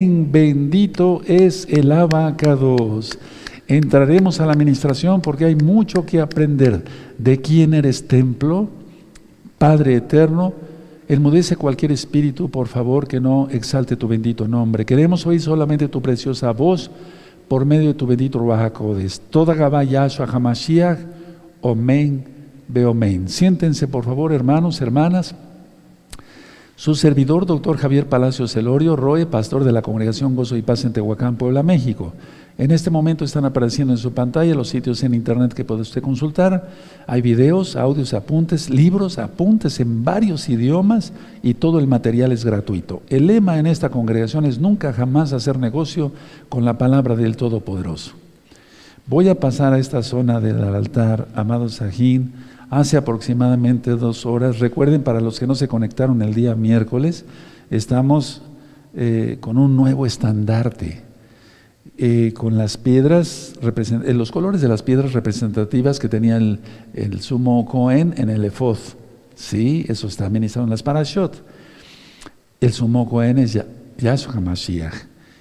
Bendito es el abacados. Entraremos a la administración porque hay mucho que aprender. ¿De quién eres templo? Padre eterno, enmudece cualquier espíritu, por favor, que no exalte tu bendito nombre. Queremos oír solamente tu preciosa voz por medio de tu bendito Ruajacodes. Toda Gabá Yahshua Hamashiach, Omen, Beomen. Siéntense, por favor, hermanos, hermanas. Su servidor, doctor Javier Palacios Celorio, Roe, pastor de la Congregación Gozo y Paz en Tehuacán, Puebla, México. En este momento están apareciendo en su pantalla los sitios en internet que puede usted consultar. Hay videos, audios, apuntes, libros, apuntes en varios idiomas y todo el material es gratuito. El lema en esta congregación es nunca jamás hacer negocio con la palabra del Todopoderoso. Voy a pasar a esta zona del altar, amado Sajín hace aproximadamente dos horas. Recuerden, para los que no se conectaron el día miércoles, estamos eh, con un nuevo estandarte, eh, con las piedras, eh, los colores de las piedras representativas que tenía el, sumo Cohen en el efod. Sí, eso está ministrado en las parashot. El sumo Cohen es Yahshua Mashiach.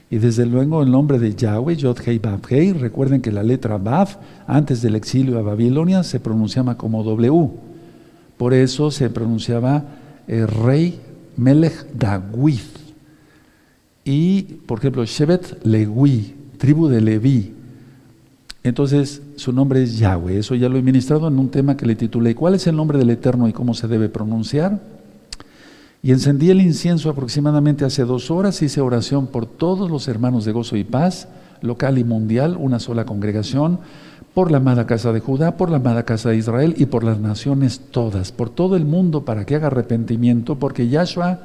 Y desde luego el nombre de Yahweh, Yod Hei Bav Hei, recuerden que la letra Bav, antes del exilio a Babilonia, se pronunciaba como W. Por eso se pronunciaba eh, Rey Melech Dawid. Y, por ejemplo, Shevet Lewi, tribu de Leví. Entonces, su nombre es Yahweh. Eso ya lo he ministrado en un tema que le titulé ¿Cuál es el nombre del Eterno y cómo se debe pronunciar? Y encendí el incienso aproximadamente hace dos horas, hice oración por todos los hermanos de gozo y paz, local y mundial, una sola congregación, por la amada casa de Judá, por la amada casa de Israel y por las naciones todas, por todo el mundo para que haga arrepentimiento, porque Yahshua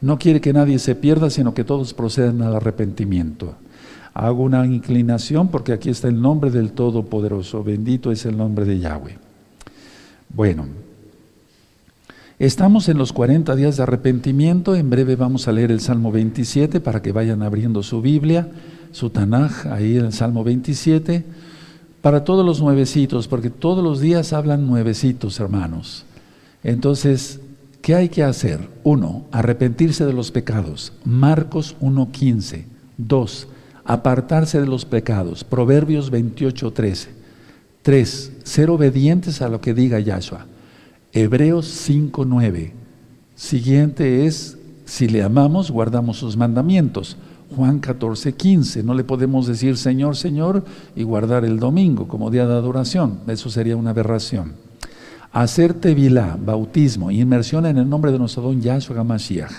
no quiere que nadie se pierda, sino que todos procedan al arrepentimiento. Hago una inclinación porque aquí está el nombre del Todopoderoso, bendito es el nombre de Yahweh. Bueno, Estamos en los 40 días de arrepentimiento. En breve vamos a leer el Salmo 27 para que vayan abriendo su Biblia, su Tanaj, ahí en el Salmo 27. Para todos los nuevecitos, porque todos los días hablan nuevecitos, hermanos. Entonces, ¿qué hay que hacer? Uno, arrepentirse de los pecados. Marcos 1.15. Dos, apartarse de los pecados. Proverbios 28.13. Tres, ser obedientes a lo que diga Yahshua. Hebreos 5.9. Siguiente es, si le amamos, guardamos sus mandamientos. Juan 14.15. No le podemos decir Señor, Señor y guardar el domingo como día de adoración. Eso sería una aberración. Hacer tevilá, bautismo, inmersión en el nombre de nuestro don Yahshua HaMashiach.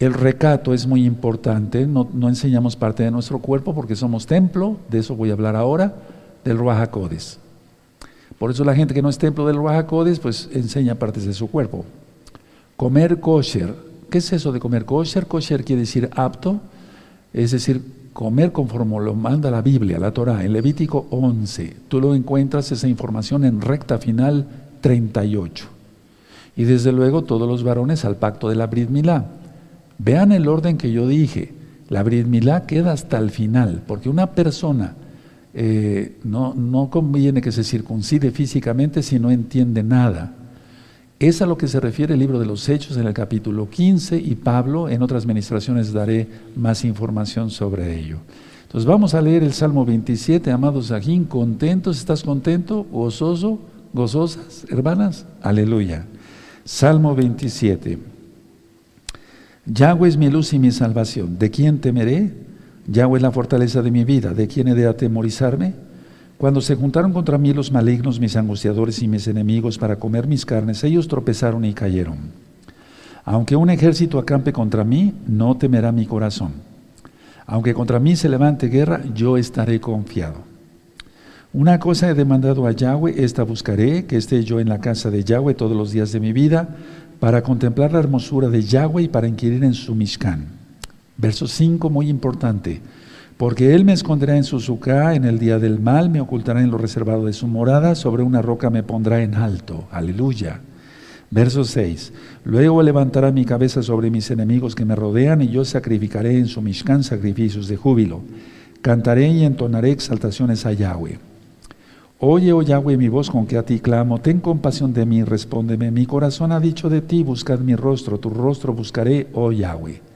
El recato es muy importante, no, enseñamos parte de nuestro cuerpo porque somos templo, de eso voy a hablar ahora, del Ruach por eso la gente que no es templo del Ruajacodes, pues enseña partes de su cuerpo. Comer kosher. ¿Qué es eso de comer kosher? Kosher quiere decir apto, es decir, comer conforme lo manda la Biblia, la Torah, en Levítico 11. Tú lo encuentras esa información en recta final 38. Y desde luego todos los varones al pacto de la Brit Milá. Vean el orden que yo dije. La Brit Milá queda hasta el final, porque una persona eh, no, conviene que se circuncide físicamente si no entiende nada. Es a lo que se refiere el libro de los Hechos en el capítulo 15 y Pablo en otras ministraciones daré más información sobre ello. Entonces vamos a leer el Salmo 27, amados Sajín, contentos, ¿estás contento? ¿Gozoso? ¿Gozosas, hermanas? Aleluya. Salmo 27. Yahweh es mi luz y mi salvación. ¿De quién temeré? Yahweh es la fortaleza de mi vida, ¿de quién he de atemorizarme? Cuando se juntaron contra mí los malignos, mis angustiadores y mis enemigos para comer mis carnes, ellos tropezaron y cayeron. Aunque un ejército acampe contra mí, no temerá mi corazón. Aunque contra mí se levante guerra, yo estaré confiado. Una cosa he demandado a Yahweh, esta buscaré, que esté yo en la casa de Yahweh todos los días de mi vida, para contemplar la hermosura de Yahweh y para inquirir en su Mishkan. Verso 5, muy importante. Porque Él me esconderá en su sucá, en el día del mal, me ocultará en lo reservado de su morada, sobre una roca me pondrá en alto. Aleluya. Verso 6. Luego levantará mi cabeza sobre mis enemigos que me rodean, y yo sacrificaré en su mishkan sacrificios de júbilo. Cantaré y entonaré exaltaciones a Yahweh. Oye, oh Yahweh, mi voz con que a ti clamo, ten compasión de mí, respóndeme. Mi corazón ha dicho de ti, buscad mi rostro, tu rostro buscaré, oh Yahweh.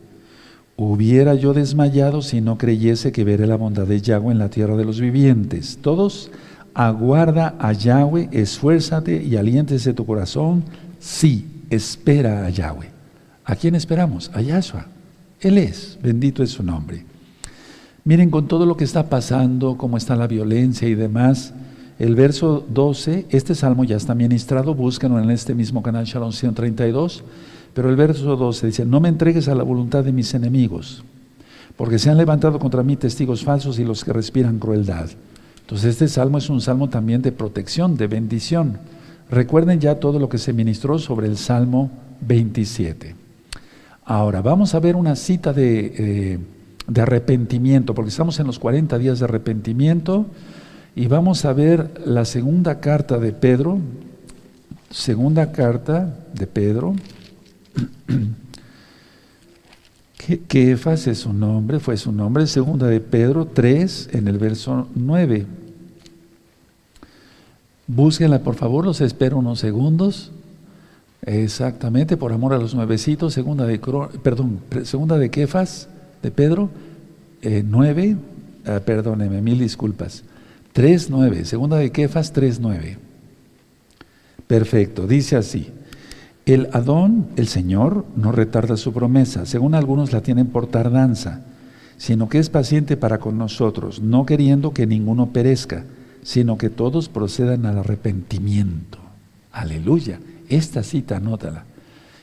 Hubiera yo desmayado si no creyese que veré la bondad de Yahweh en la tierra de los vivientes. Todos, aguarda a Yahweh, esfuérzate y aliéntese tu corazón. Sí, espera a Yahweh. ¿A quién esperamos? A Yahshua. Él es, bendito es su nombre. Miren, con todo lo que está pasando, cómo está la violencia y demás, el verso 12, este salmo ya está ministrado, búsquenlo en este mismo canal Shalom 132. Pero el verso 12 dice, no me entregues a la voluntad de mis enemigos, porque se han levantado contra mí testigos falsos y los que respiran crueldad. Entonces este salmo es un salmo también de protección, de bendición. Recuerden ya todo lo que se ministró sobre el Salmo 27. Ahora, vamos a ver una cita de, eh, de arrepentimiento, porque estamos en los 40 días de arrepentimiento, y vamos a ver la segunda carta de Pedro, segunda carta de Pedro, Kefas es su nombre, fue su nombre, segunda de Pedro 3 en el verso 9. Búsquenla por favor, los espero unos segundos. Exactamente, por amor a los nuevecitos, segunda de, perdón, segunda de Kefas de Pedro, 9, eh, ah, perdóneme, mil disculpas. 3.9, segunda de Kefas 3.9. Perfecto, dice así. El Adón, el Señor, no retarda su promesa, según algunos la tienen por tardanza, sino que es paciente para con nosotros, no queriendo que ninguno perezca, sino que todos procedan al arrepentimiento. Aleluya. Esta cita, anótala.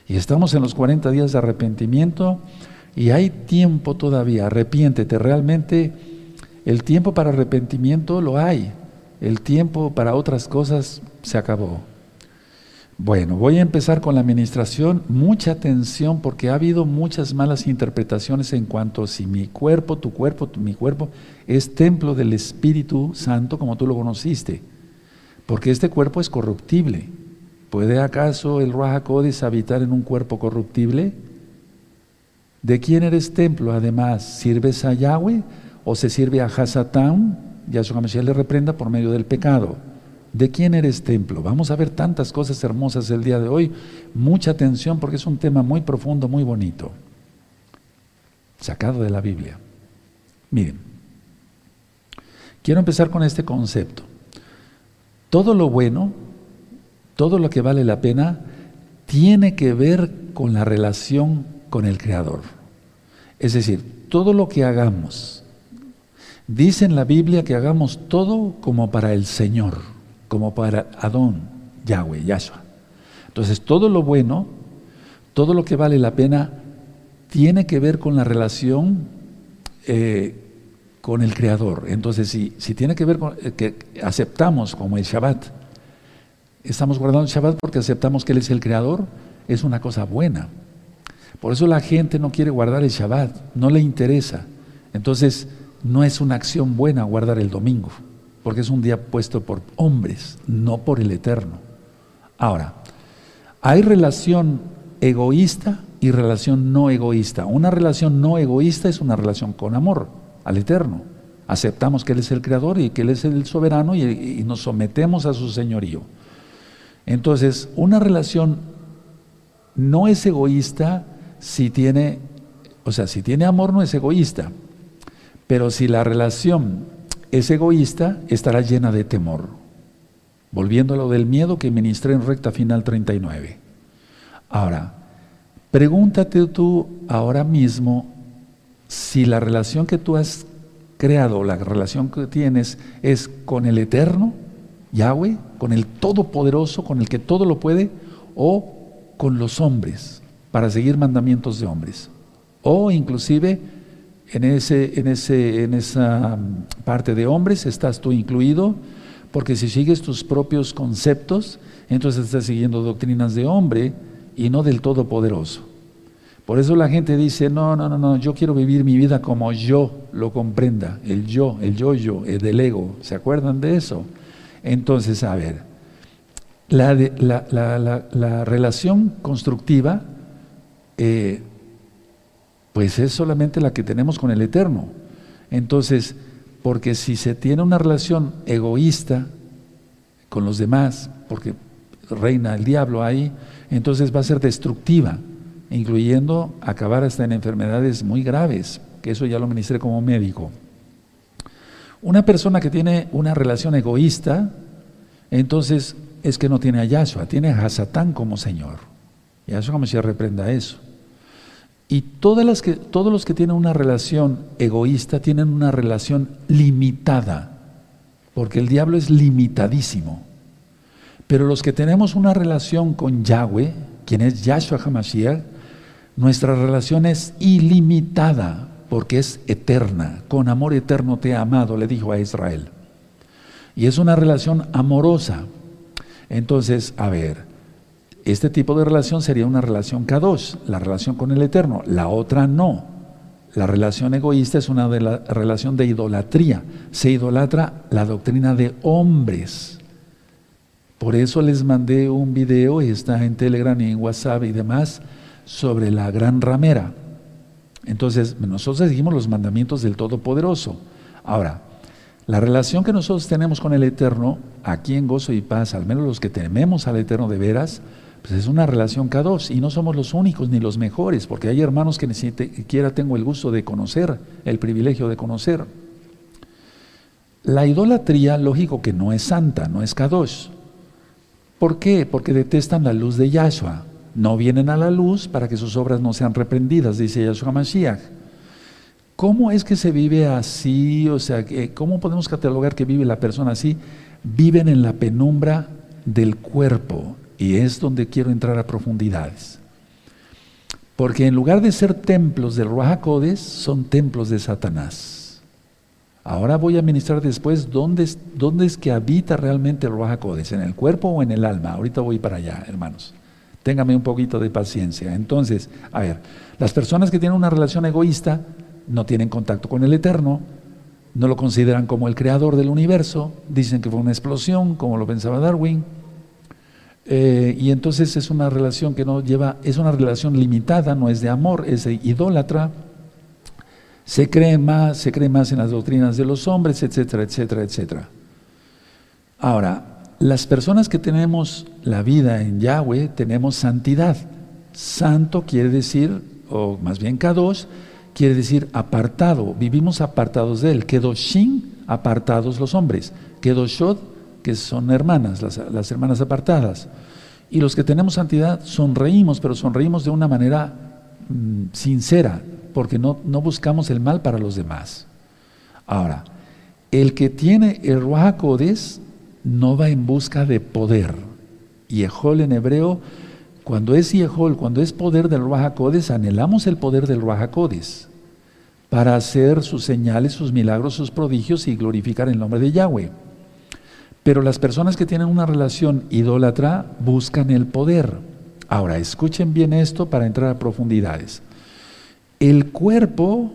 Y estamos en los 40 días de arrepentimiento y hay tiempo todavía. Arrepiéntete. Realmente el tiempo para arrepentimiento lo hay. El tiempo para otras cosas se acabó. Bueno, voy a empezar con la administración. Mucha atención porque ha habido muchas malas interpretaciones en cuanto a si mi cuerpo, tu cuerpo, mi cuerpo es templo del Espíritu Santo como tú lo conociste. Porque este cuerpo es corruptible. ¿Puede acaso el Rahakodis habitar en un cuerpo corruptible? ¿De quién eres templo? Además, ¿sirves a Yahweh o se sirve a Hasatán? Yahshua Mashiach le reprenda por medio del pecado. ¿De quién eres templo? Vamos a ver tantas cosas hermosas el día de hoy. Mucha atención porque es un tema muy profundo, muy bonito. Sacado de la Biblia. Miren, quiero empezar con este concepto. Todo lo bueno, todo lo que vale la pena, tiene que ver con la relación con el Creador. Es decir, todo lo que hagamos, dice en la Biblia que hagamos todo como para el Señor como para Adón, Yahweh, Yahshua. Entonces, todo lo bueno, todo lo que vale la pena, tiene que ver con la relación eh, con el Creador. Entonces, si, si tiene que ver con eh, que aceptamos como el Shabbat, estamos guardando el Shabbat porque aceptamos que Él es el Creador, es una cosa buena. Por eso la gente no quiere guardar el Shabbat, no le interesa. Entonces, no es una acción buena guardar el domingo porque es un día puesto por hombres, no por el Eterno. Ahora, hay relación egoísta y relación no egoísta. Una relación no egoísta es una relación con amor al Eterno. Aceptamos que Él es el Creador y que Él es el soberano y, y nos sometemos a su señorío. Entonces, una relación no es egoísta si tiene, o sea, si tiene amor no es egoísta, pero si la relación es egoísta, estará llena de temor. Volviendo a lo del miedo que ministré en recta final 39. Ahora, pregúntate tú ahora mismo si la relación que tú has creado, la relación que tienes es con el Eterno, Yahweh, con el Todopoderoso, con el que todo lo puede, o con los hombres, para seguir mandamientos de hombres, o inclusive en, ese, en, ese, en esa mm, parte de hombres estás tú incluido, porque si sigues tus propios conceptos, entonces estás siguiendo doctrinas de hombre y no del Todopoderoso. Por eso la gente dice, no, no, no, no, yo quiero vivir mi vida como yo lo comprenda, el yo, el yo-yo, el del ego. ¿Se acuerdan de eso? Entonces, a ver, la, la, relación constructiva, eh, pues es solamente la que tenemos con el Eterno. Entonces, porque si se tiene una relación egoísta con los demás, porque reina el diablo ahí, entonces va a ser destructiva incluyendo acabar hasta en enfermedades muy graves, que eso ya lo ministré como médico. Una persona que tiene una relación egoísta, entonces es que no tiene a Yahshua, tiene a Satán como Señor. Yahshua como se reprenda eso. Y todos los que tienen una relación egoísta tienen una relación limitada, porque el diablo es limitadísimo. Pero los que tenemos una relación con Yahweh, quien es Yahshua HaMashiach, nuestra relación es ilimitada porque es eterna. Con amor eterno te he amado, le dijo a Israel. Y es una relación amorosa. Entonces, a ver, este tipo de relación sería una relación K2, la relación con el eterno. La otra no. La relación egoísta es una relación de idolatría. Se idolatra la doctrina de hombres. Por eso les mandé un video, y está en Telegram y en WhatsApp y demás, sobre la gran ramera. Entonces, nosotros seguimos los mandamientos del Todopoderoso. Ahora, la relación que nosotros tenemos con el Eterno, aquí en Gozo y Paz, al menos los que tememos al Eterno de veras, pues es una relación K2 y no somos los únicos ni los mejores, porque hay hermanos que ni siquiera tengo el gusto de conocer, el privilegio de conocer. La idolatría, lógico que no es santa, no es K2. ¿Por qué? Porque detestan la luz de Yahshua no vienen a la luz para que sus obras no sean reprendidas, dice Yahshua Mashiach. ¿Cómo es que se vive así? O sea, ¿cómo podemos catalogar que vive la persona así? Viven en la penumbra del cuerpo y es donde quiero entrar a profundidades. Porque en lugar de ser templos del Ruajacodes, son templos de Satanás. Ahora voy a ministrar después dónde es, que habita realmente el Ruajacodes, en el cuerpo o en el alma. Ahorita voy para allá, hermanos. Téngame un poquito de paciencia. Entonces, a ver, las personas que tienen una relación egoísta no tienen contacto con el Eterno, no lo consideran como el creador del universo, dicen que fue una explosión, como lo pensaba Darwin, eh, y entonces es una relación que no lleva, es una relación limitada, no es de amor, es de idólatra, se cree más, se cree más en las doctrinas de los hombres, etcétera, etcétera, etcétera. Ahora, las personas que tenemos la vida en Yahweh tenemos santidad. Santo quiere decir, o más bien Kadosh, quiere decir apartado. Vivimos apartados de él. Kedoshim, apartados los hombres. Kedoshot, que son hermanas, las, hermanas apartadas. Y los que tenemos santidad sonreímos, pero sonreímos de una manera mm, sincera, porque no, no, buscamos el mal para los demás. Ahora, el que tiene el Ruach no va en busca de poder. Yehol en hebreo, cuando es Yehol, cuando es poder del Ruach anhelamos el poder del Ruach para hacer sus señales, sus milagros, sus prodigios y glorificar el nombre de Yahweh. Pero las personas que tienen una relación idólatra buscan el poder. Ahora, escuchen bien esto para entrar a profundidades. El cuerpo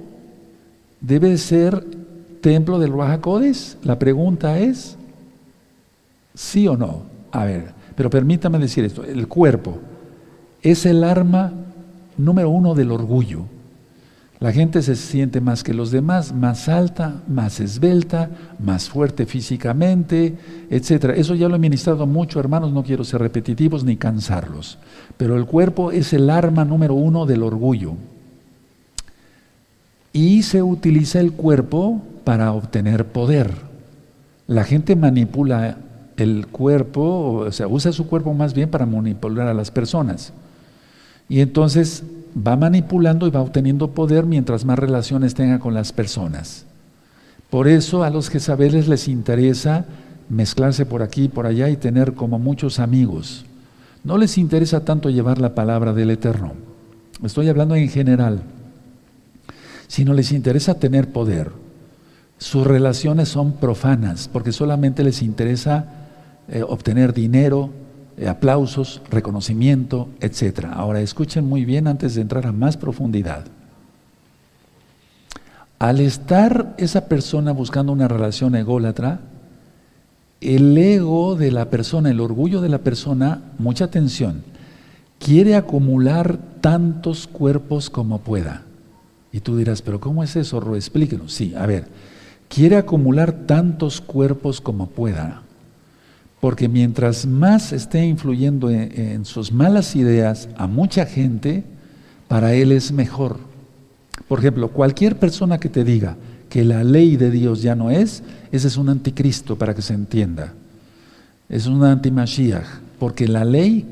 debe ser templo del Ruach La pregunta es, ¿Sí o no? A ver, pero permítame decir esto, el cuerpo es el arma número uno del orgullo. La gente se siente más que los demás, más alta, más esbelta, más fuerte físicamente, etc. Eso ya lo he ministrado mucho, hermanos, no quiero ser repetitivos ni cansarlos. Pero el cuerpo es el arma número uno del orgullo. Y se utiliza el cuerpo para obtener poder. La gente manipula el cuerpo, o sea, usa su cuerpo más bien para manipular a las personas. Y entonces va manipulando y va obteniendo poder mientras más relaciones tenga con las personas. Por eso a los Jezabeles les interesa mezclarse por aquí y por allá y tener como muchos amigos. No les interesa tanto llevar la palabra del Eterno. Estoy hablando en general. Sino les interesa tener poder. Sus relaciones son profanas porque solamente les interesa eh, obtener dinero, aplausos, reconocimiento, etc. Ahora escuchen muy bien antes de entrar a más profundidad. Al estar esa persona buscando una relación ególatra, el ego de la persona, el orgullo de la persona, mucha atención, quiere acumular tantos cuerpos como pueda. Y tú dirás, pero ¿cómo es eso? Explíquenos. Sí, a ver, quiere acumular tantos cuerpos como pueda. Porque mientras más esté influyendo en, sus malas ideas a mucha gente, para él es mejor. Por ejemplo, cualquier persona que te diga que la ley de Dios ya no es, ese es un anticristo para que se entienda. Es un antimashiach, porque la ley,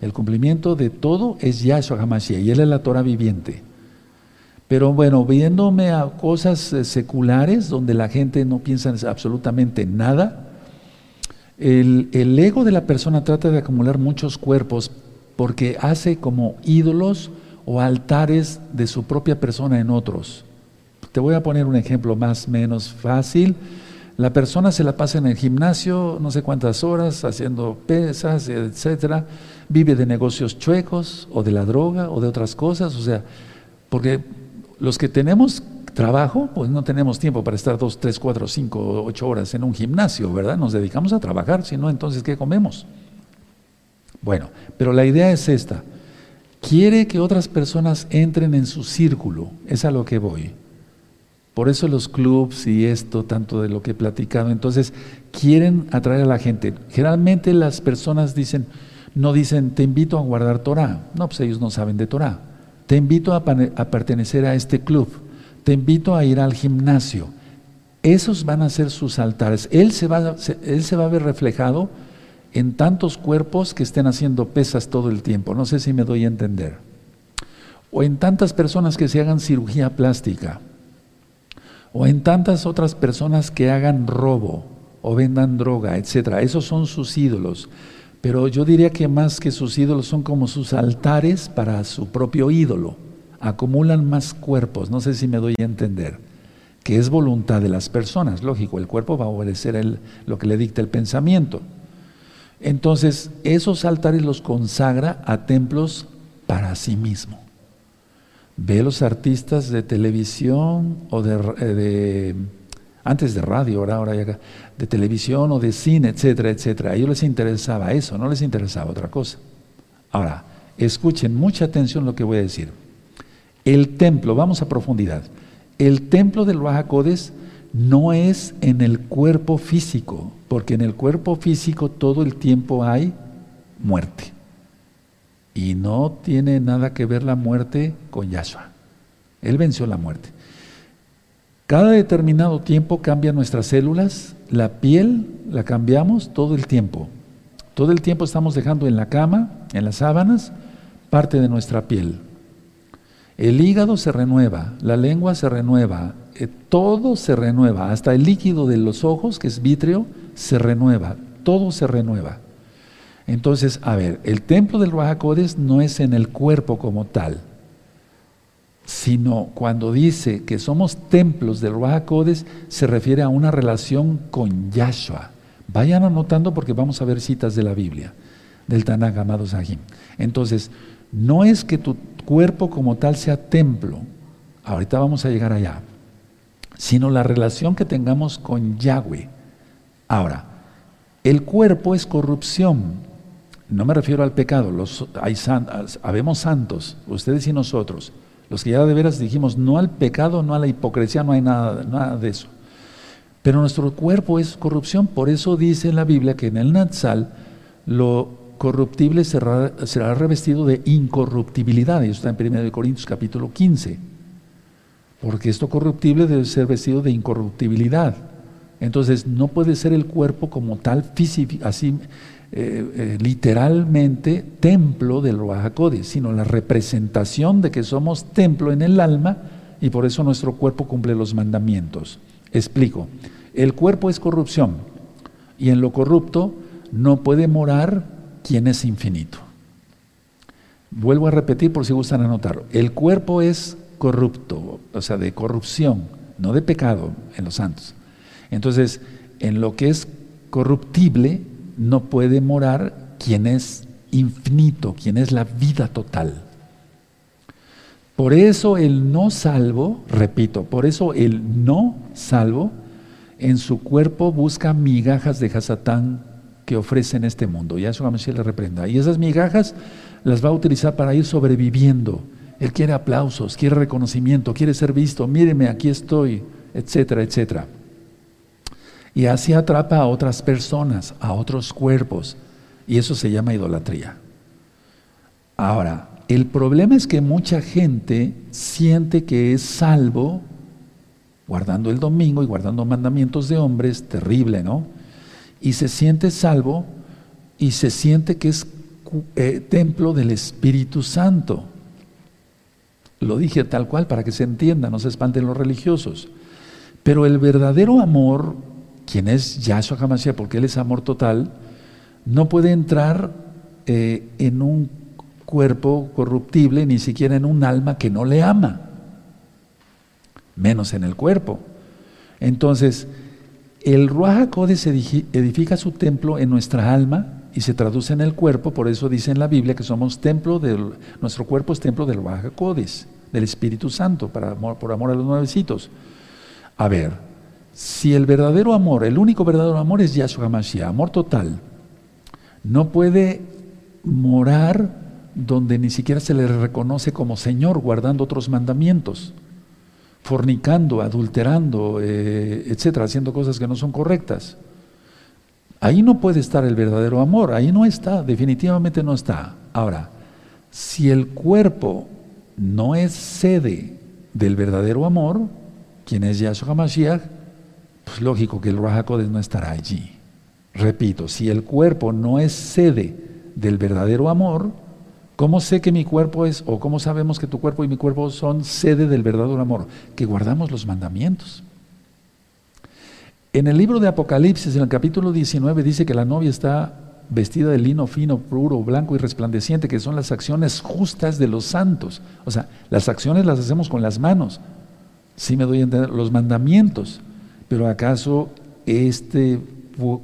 el cumplimiento de todo es Yahshua HaMashiach y él es la Torah viviente. Pero bueno, viéndome a cosas eh, seculares donde la gente no piensa absolutamente nada, el, ego de la persona trata de acumular muchos cuerpos porque hace como ídolos o altares de su propia persona en otros. Te voy a poner un ejemplo más menos fácil. La persona se la pasa en el gimnasio no sé cuántas horas haciendo pesas, etcétera. Vive de negocios chuecos o de la droga o de otras cosas, o sea, porque los que tenemos trabajo, pues no tenemos tiempo para estar dos, tres, cuatro, cinco, ocho horas en un gimnasio, ¿verdad? Nos dedicamos a trabajar, si no, entonces ¿qué comemos? Bueno, pero la idea es esta. Quiere que otras personas entren en su círculo, es a lo que voy. Por eso los clubs y esto, tanto de lo que he platicado, entonces quieren atraer a la gente. Generalmente las personas dicen, no dicen, te invito a guardar Torah. No, pues ellos no saben de Torah. Te invito a, a pertenecer a este club. Te invito a ir al gimnasio. Esos van a ser sus altares. Él se va, él se va a ver reflejado en tantos cuerpos que estén haciendo pesas todo el tiempo. No sé si me doy a entender. O en tantas personas que se hagan cirugía plástica. O en tantas otras personas que hagan robo o vendan droga, etcétera. Esos son sus ídolos. Pero yo diría que más que sus ídolos son como sus altares para su propio ídolo. Acumulan más cuerpos. No sé si me doy a entender. Que es voluntad de las personas. Lógico, el cuerpo va a obedecer lo que le dicta el pensamiento. Entonces, esos altares los consagra a templos para sí mismo. Ve los artistas de televisión o de, eh, antes de radio, ahora, ahora de televisión o de cine, etcétera, etcétera. A ellos les interesaba eso, no les interesaba otra cosa. Ahora, escuchen mucha atención lo que voy a decir. El templo, vamos a profundidad. El templo del Bajacodes no es en el cuerpo físico, porque en el cuerpo físico todo el tiempo hay muerte. Y no tiene nada que ver la muerte con Yahshua. Él venció la muerte. Cada determinado tiempo cambian nuestras células, la piel la cambiamos todo el tiempo. Todo el tiempo estamos dejando en la cama, en las sábanas, parte de nuestra piel. El hígado se renueva, la lengua se renueva, eh, todo se renueva, hasta el líquido de los ojos, que es vítreo, se renueva, todo se renueva. Entonces, a ver, el templo del Rahakodes no es en el cuerpo como tal, sino cuando dice que somos templos del Rahakodes, se refiere a una relación con Yahshua. Vayan anotando porque vamos a ver citas de la Biblia, del Tanakh, amado Sahim. Entonces, no es que tu cuerpo como tal sea templo, ahorita vamos a llegar allá, sino la relación que tengamos con Yahweh. Ahora, el cuerpo es corrupción, no me refiero al pecado, los, hay habemos santos, ustedes y nosotros, los que ya de veras dijimos no al pecado, no a la hipocresía, no hay nada, nada de eso. Pero nuestro cuerpo es corrupción, por eso dice la Biblia que en el Natsal lo corruptible será, será revestido de incorruptibilidad, y eso está en 1 Corintios capítulo 15, porque esto corruptible debe ser vestido de incorruptibilidad. Entonces no puede ser el cuerpo como tal, así eh, eh, literalmente templo del Ruajacodes, sino la representación de que somos templo en el alma y por eso nuestro cuerpo cumple los mandamientos. Explico. El cuerpo es corrupción y en lo corrupto no puede morar quien es infinito. Vuelvo a repetir por si gustan anotarlo. El cuerpo es corrupto, o sea, de corrupción, no de pecado en los santos. Entonces, en lo que es corruptible, no puede morar quien es infinito, quien es la vida total. Por eso el no salvo, repito, por eso el no salvo en su cuerpo busca migajas de Hasatán que ofrece en este mundo. Y a eso Mashiach le reprenda. Y esas migajas las va a utilizar para ir sobreviviendo. Él quiere aplausos, quiere reconocimiento, quiere ser visto. Míreme, aquí estoy, etcétera, etcétera. Y así atrapa a otras personas, a otros cuerpos. Y eso se llama idolatría. Ahora, el problema es que mucha gente siente que es salvo guardando el domingo y guardando mandamientos de hombres, terrible, ¿no? Y se siente salvo y se siente que es eh, templo del Espíritu Santo. Lo dije tal cual para que se entienda, no se espanten los religiosos. Pero el verdadero amor, quien es Yahshua HaMashiach, porque Él es amor total, no puede entrar eh, en un cuerpo corruptible, ni siquiera en un alma que no le ama, menos en el cuerpo. Entonces, el Ruach HaKodesh edifica su templo en nuestra alma y se traduce en el cuerpo, por eso dice en la Biblia que somos templo del, nuestro cuerpo es templo del Ruach del Espíritu Santo, por amor a los nuevecitos. A ver, si el verdadero amor, el único verdadero amor es Yahshua HaMashiach, amor total, no puede morar donde ni siquiera se le reconoce como Señor, guardando otros mandamientos, fornicando, adulterando, eh, etcétera, haciendo cosas que no son correctas. Ahí no puede estar el verdadero amor, ahí no está, definitivamente no está. Ahora, si el cuerpo no es sede del verdadero amor, quien es Yahshua HaMashiach, pues lógico que el Rahakodes no estará allí. Repito, si el cuerpo no es sede del verdadero amor, ¿Cómo sé que mi cuerpo es, o cómo sabemos que tu cuerpo y mi cuerpo son sede del verdadero amor? Que guardamos los mandamientos. En el libro de Apocalipsis, en el capítulo 19, dice que la novia está vestida de lino fino, puro, blanco y resplandeciente, que son las acciones justas de los santos. O sea, las acciones las hacemos con las manos. Sí me doy a entender, los mandamientos. Pero ¿acaso este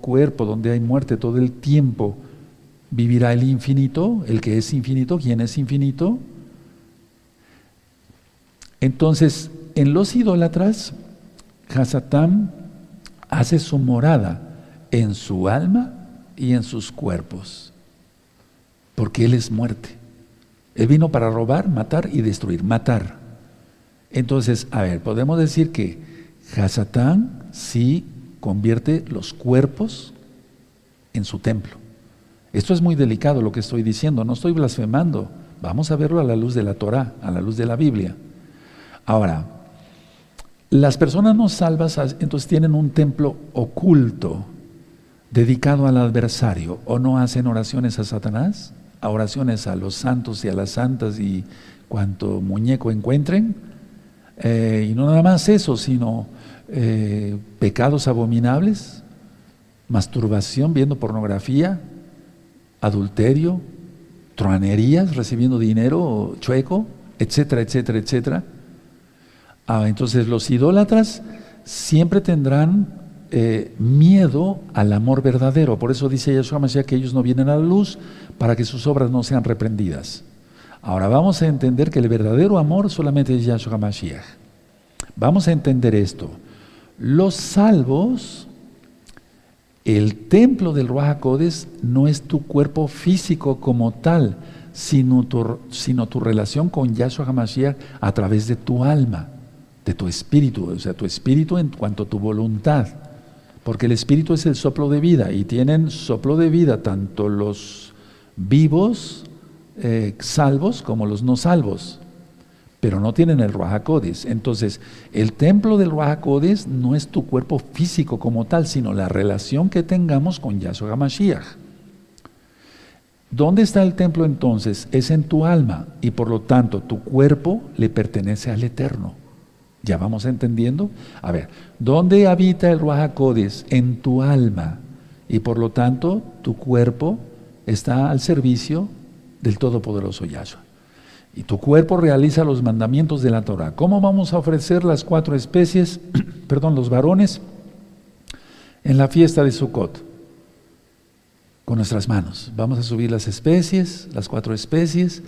cuerpo donde hay muerte todo el tiempo, vivirá el infinito, el que es infinito, ¿quién es infinito? Entonces, en los idólatras, Hasatán hace su morada en su alma y en sus cuerpos, porque Él es muerte. Él vino para robar, matar y destruir, matar. Entonces, a ver, podemos decir que Hasatán sí convierte los cuerpos en su templo. Esto es muy delicado lo que estoy diciendo, no estoy blasfemando. Vamos a verlo a la luz de la Torah, a la luz de la Biblia. Ahora, las personas no salvas entonces tienen un templo oculto dedicado al adversario o no hacen oraciones a Satanás, a oraciones a los santos y a las santas y cuanto muñeco encuentren. Eh, y no nada más eso, sino eh, pecados abominables, masturbación, viendo pornografía, adulterio, truanerías, recibiendo dinero chueco, etcétera, etcétera, etcétera. Ah, entonces los idólatras siempre tendrán eh, miedo al amor verdadero. Por eso dice Yahshua Mashiach que ellos no vienen a la luz para que sus obras no sean reprendidas. Ahora vamos a entender que el verdadero amor solamente es Yahshua Mashiach. Vamos a entender esto. Los salvos el templo del Ruach no es tu cuerpo físico como tal, sino tu, relación con Yahshua HaMashiach a través de tu alma, de tu espíritu, o sea, tu espíritu en cuanto a tu voluntad. Porque el espíritu es el soplo de vida y tienen soplo de vida tanto los vivos, eh, salvos, como los no salvos pero no tienen el Ruach Entonces, el templo del Ruach no es tu cuerpo físico como tal, sino la relación que tengamos con Yahshua HaMashiach. ¿Dónde está el templo entonces? Es en tu alma y por lo tanto tu cuerpo le pertenece al Eterno. ¿Ya vamos entendiendo? A ver, ¿dónde habita el Ruach En tu alma y por lo tanto tu cuerpo está al servicio del Todopoderoso Yahshua y tu cuerpo realiza los mandamientos de la Torah. ¿Cómo vamos a ofrecer las cuatro especies, perdón, los varones, en la fiesta de Sukkot? con nuestras manos. Vamos a subir las especies, las cuatro especies.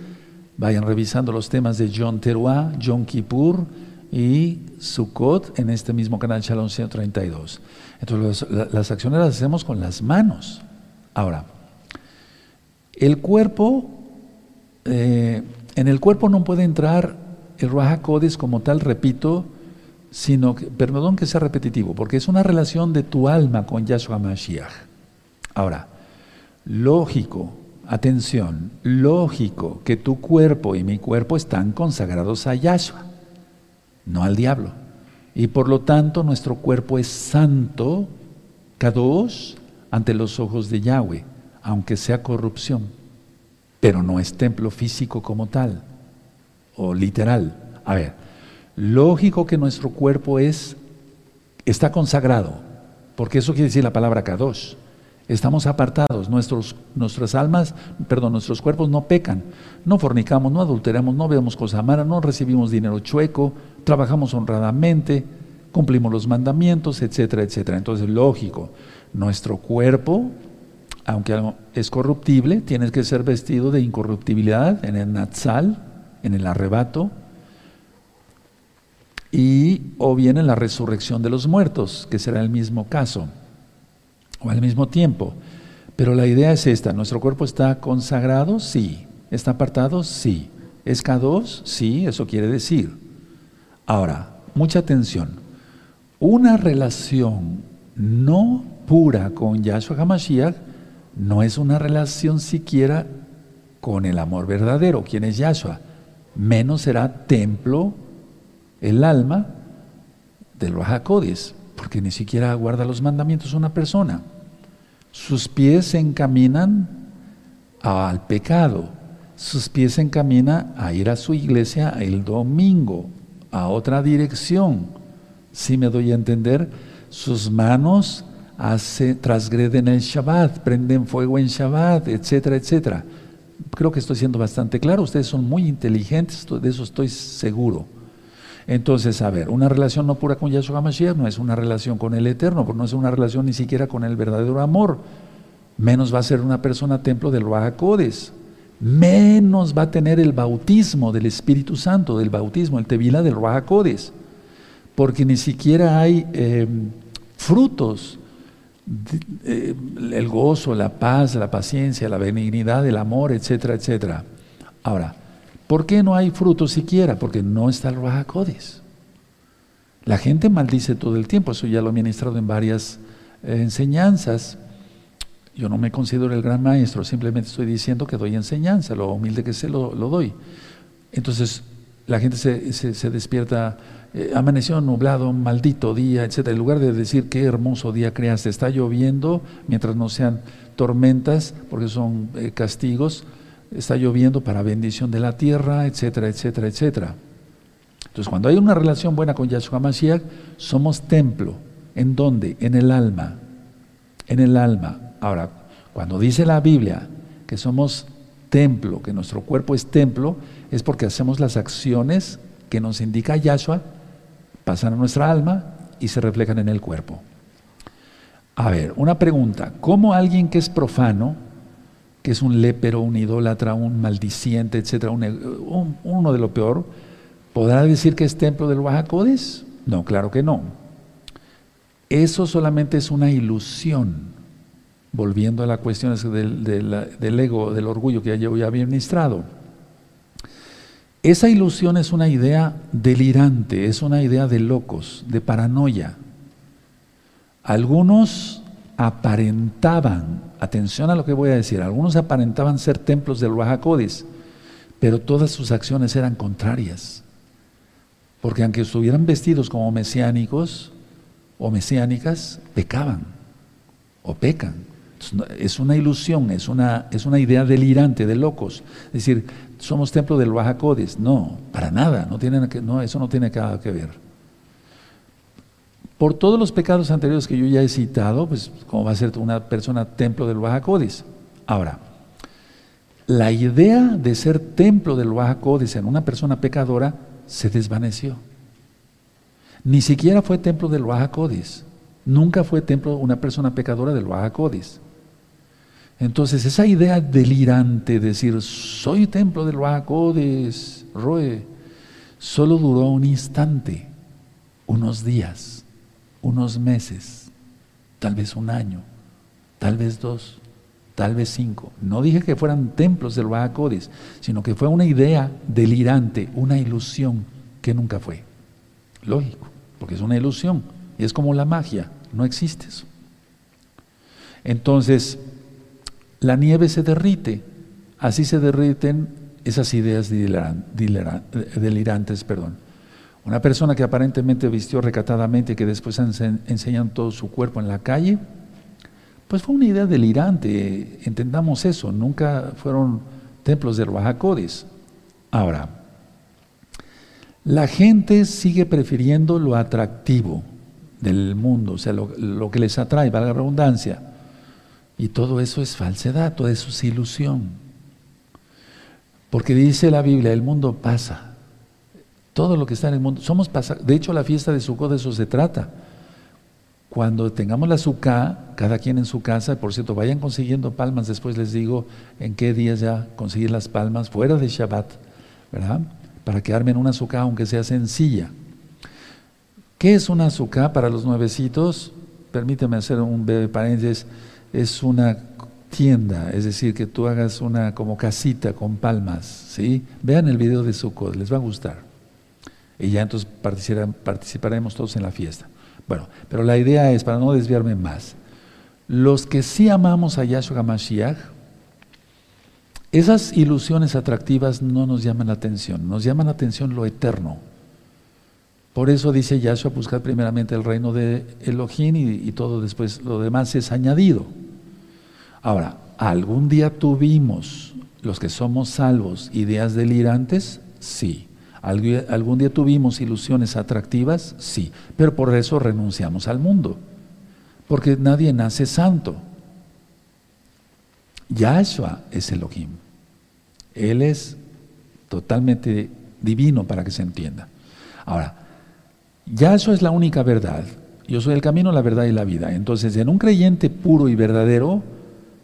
Vayan revisando los temas de John Teruah, John Kippur y Sukkot en este mismo canal Shalom 132. Entonces las acciones las hacemos con las manos. Ahora, el cuerpo, eh, en el cuerpo no puede entrar el Raja como tal, repito, sino que, perdón que sea repetitivo, porque es una relación de tu alma con Yahshua Mashiach. Ahora, Lógico, atención, lógico que tu cuerpo y mi cuerpo están consagrados a Yahshua, no al diablo. Y por lo tanto nuestro cuerpo es santo, dos ante los ojos de Yahweh, aunque sea corrupción, pero no es templo físico como tal, o literal. A ver, lógico que nuestro cuerpo es, está consagrado, porque eso quiere decir la palabra Kadosh estamos apartados, nuestros, nuestras almas, perdón, nuestros cuerpos no pecan, no fornicamos, no adulteramos, no vemos cosas malas, no recibimos dinero chueco, trabajamos honradamente, cumplimos los mandamientos, etcétera, etcétera. Entonces, lógico, nuestro cuerpo, aunque es corruptible, tiene que ser vestido de incorruptibilidad en el Natsal, en el arrebato, y o bien en la resurrección de los muertos, que será el mismo caso o al mismo tiempo. Pero la idea es esta, ¿nuestro cuerpo está consagrado? Sí. ¿Está apartado? Sí. ¿Es K2? Sí, eso quiere decir. Ahora, mucha atención. Una relación no pura con Yahshua HaMashiach no es una relación siquiera con el amor verdadero. ¿Quién es Yahshua? Menos será templo el alma del Rahakodis porque ni siquiera guarda los mandamientos una persona. Sus pies se encaminan al pecado, sus pies se encaminan a ir a su iglesia el domingo, a otra dirección. Si me doy a entender, sus manos hace, transgreden el Shabbat, prenden fuego en Shabbat, etcétera, etcétera. Creo que estoy siendo bastante claro, ustedes son muy inteligentes, de eso estoy seguro. Entonces, a ver, una relación no pura con Yahshua Mashiach no es una relación con el Eterno, porque no es una relación ni siquiera con el verdadero amor. Menos va a ser una persona templo del Codes. Menos va a tener el bautismo del Espíritu Santo, del bautismo, el Tevila del Codes. Porque ni siquiera hay eh, frutos, el gozo, la paz, la paciencia, la benignidad, el amor, etcétera, etcétera. Ahora, ¿Por qué no hay fruto siquiera? Porque no está el Rahakodis. La gente maldice todo el tiempo, eso ya lo he ministrado en varias eh, enseñanzas. Yo no me considero el gran maestro, simplemente estoy diciendo que doy enseñanza, lo humilde que sé lo, doy. Entonces, la gente se, despierta, eh, amaneció nublado, maldito día, etc. En lugar de decir qué hermoso día creaste, está lloviendo, mientras no sean tormentas, porque son eh, castigos, está lloviendo para bendición de la tierra, etcétera, etcétera, etcétera. Entonces, cuando hay una relación buena con Yahshua Mashiach, somos templo. ¿En dónde? En el alma. En el alma. Ahora, cuando dice la Biblia que somos templo, que nuestro cuerpo es templo, es porque hacemos las acciones que nos indica Yahshua, pasan a nuestra alma y se reflejan en el cuerpo. A ver, una pregunta. ¿Cómo alguien que es profano, que es un lépero, un idólatra, un maldiciente, etcétera, uno de lo peor, ¿podrá decir que es templo del Oaxacodes? No, claro que no. Eso solamente es una ilusión. Volviendo a la cuestión del, ego, del orgullo que yo ya había ministrado. Esa ilusión es una idea delirante, es una idea de locos, de paranoia. Algunos aparentaban Atención a lo que voy a decir. Algunos aparentaban ser templos del Ruajacodis, pero todas sus acciones eran contrarias. Porque aunque estuvieran vestidos como mesiánicos o mesiánicas, pecaban o pecan. Es una ilusión, es una, es una idea delirante de locos. Es decir, somos templo del Ruajacodis. No, para nada, no tiene, no, eso no tiene nada que ver. Por todos los pecados anteriores que yo ya he citado, pues como va a ser una persona templo del Codis. Ahora, la idea de ser templo del Codis en una persona pecadora se desvaneció. Ni siquiera fue templo del Codis. Nunca fue templo una persona pecadora del Codis. Entonces, esa idea delirante de decir, soy templo del Bajacodes, Roe, solo duró un instante, unos días, unos meses, tal vez un año, tal vez dos, tal vez cinco. No dije que fueran templos del Bajacodes, sino que fue una idea delirante, una ilusión que nunca fue. Lógico, porque es una ilusión, es como la magia, no existe eso. Entonces, la nieve se derrite, así se derriten esas ideas delirantes. Perdón. Una persona que aparentemente vistió recatadamente y que después enseñan todo su cuerpo en la calle, pues fue una idea delirante, entendamos eso, nunca fueron templos de Rajacodes. Ahora, la gente sigue prefiriendo lo atractivo del mundo, o sea, lo, lo que les atrae, valga la redundancia. Y todo eso es falsedad, todo eso es ilusión. Porque dice la Biblia, el mundo pasa. Todo lo que está en el mundo, somos De hecho, la fiesta de Sukkot de eso se trata. Cuando tengamos la Sukkah, cada quien en su casa, por cierto, vayan consiguiendo palmas, después les digo en qué días ya conseguir las palmas, fuera de Shabbat, ¿verdad? Para que armen una Sukkah, aunque sea sencilla. ¿Qué es una Sukkah para los nuevecitos? Permíteme hacer un breve paréntesis es una tienda, es decir, que tú hagas una como casita con palmas, ¿sí? Vean el video de Sukkot, les va a gustar. Y ya entonces participaremos todos en la fiesta. Bueno, pero la idea es, para no desviarme más, los que sí amamos a Yahshua Mashiach, esas ilusiones atractivas no nos llaman la atención, nos llaman la atención lo eterno. Por eso dice Yahshua, buscar primeramente el reino de Elohim y, todo después, lo demás es añadido. Ahora, ¿algún día tuvimos, los que somos salvos, ideas delirantes? Sí. ¿Algún día tuvimos ilusiones atractivas? Sí. Pero por eso renunciamos al mundo. Porque nadie nace santo. Yahshua es Elohim. Él es totalmente divino para que se entienda. Ahora, Yahshua es la única verdad. Yo soy el camino, la verdad y la vida. Entonces, en un creyente puro y verdadero,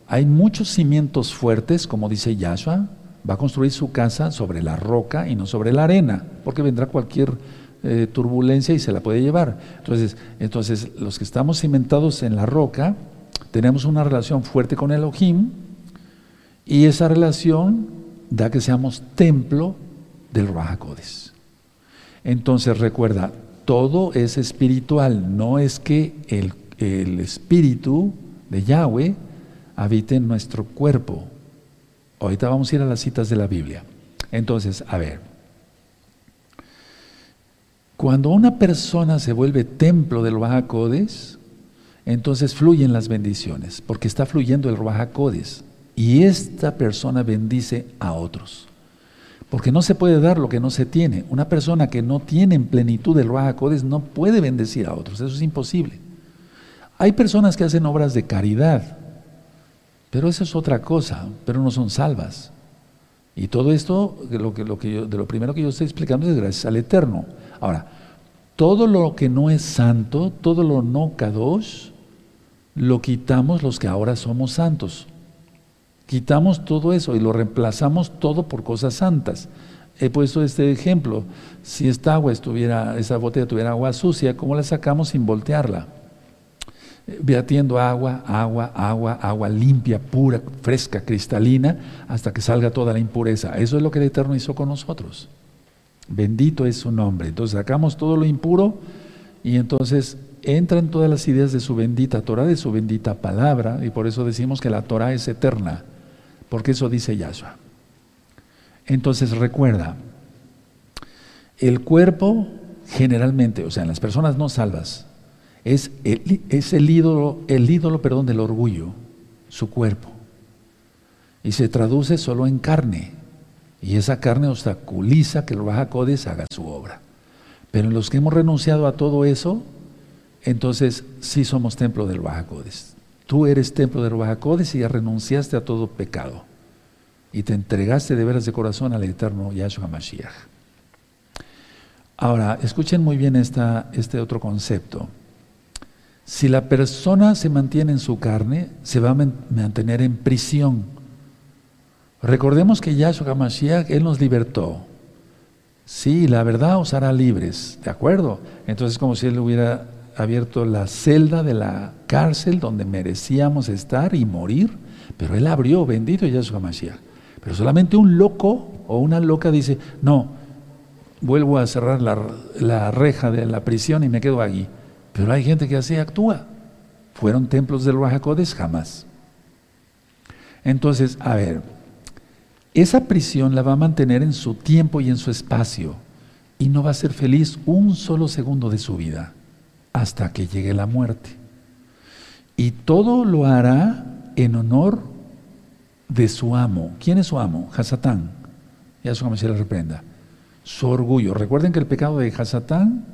hay muchos cimientos fuertes, como dice Yahshua, va a construir su casa sobre la roca y no sobre la arena, porque vendrá cualquier eh, turbulencia y se la puede llevar. Entonces, entonces, los que estamos cimentados en la roca, tenemos una relación fuerte con Elohim y esa relación da que seamos templo del Rahakodes. Entonces recuerda, todo es espiritual, no es que el, espíritu de Yahweh habite en nuestro cuerpo. Ahorita vamos a ir a las citas de la Biblia. Entonces, a ver, cuando una persona se vuelve templo del Baja entonces fluyen las bendiciones, porque está fluyendo el Baja. Y esta persona bendice a otros. Porque no se puede dar lo que no se tiene. Una persona que no tiene en plenitud el Baja Codes no puede bendecir a otros. Eso es imposible. Hay personas que hacen obras de caridad, pero eso es otra cosa, pero no son salvas. Y todo esto, lo de lo primero que yo estoy explicando es gracias al Eterno. Ahora, todo lo que no es santo, todo lo no kadosh, lo quitamos los que ahora somos santos. Quitamos todo eso y lo reemplazamos todo por cosas santas. He puesto este ejemplo. Si esta agua estuviera, esa botella tuviera agua sucia, ¿cómo la sacamos sin voltearla? vertiendo agua, agua, agua, agua limpia, pura, fresca, cristalina, hasta que salga toda la impureza. Eso es lo que el Eterno hizo con nosotros. Bendito es su nombre. Entonces sacamos todo lo impuro y entonces entran todas las ideas de su bendita Torah, de su bendita palabra, y por eso decimos que la Torah es eterna, porque eso dice Yahshua. Entonces recuerda, el cuerpo generalmente, o sea, en las personas no salvas, es el, es el ídolo, el ídolo perdón, del orgullo, su cuerpo. Y se traduce solo en carne. Y esa carne obstaculiza que el Bajacodes haga su obra. Pero en los que hemos renunciado a todo eso, entonces sí somos templo del Bajacodes. Tú eres templo del Bajacodes y ya renunciaste a todo pecado. Y te entregaste de veras de corazón al eterno Yahshua Mashiach. Ahora, escuchen muy bien esta, este otro concepto. Si la persona se mantiene en su carne, se va a mantener en prisión. Recordemos que Yahshua HaMashiach, Él nos libertó. Sí, la verdad os hará libres, ¿de acuerdo? Entonces como si Él hubiera abierto la celda de la cárcel donde merecíamos estar y morir, pero Él abrió, bendito Yahshua HaMashiach. Pero solamente un loco o una loca dice, no, vuelvo a cerrar la, reja de la prisión y me quedo aquí. Pero hay gente que así actúa. ¿Fueron templos del Rajacodes? Jamás. Entonces, a ver, esa prisión la va a mantener en su tiempo y en su espacio y no va a ser feliz un solo segundo de su vida hasta que llegue la muerte. Y todo lo hará en honor de su amo. ¿Quién es su amo? Hasatán. Ya su se le reprenda. Su orgullo. Recuerden que el pecado de Hasatán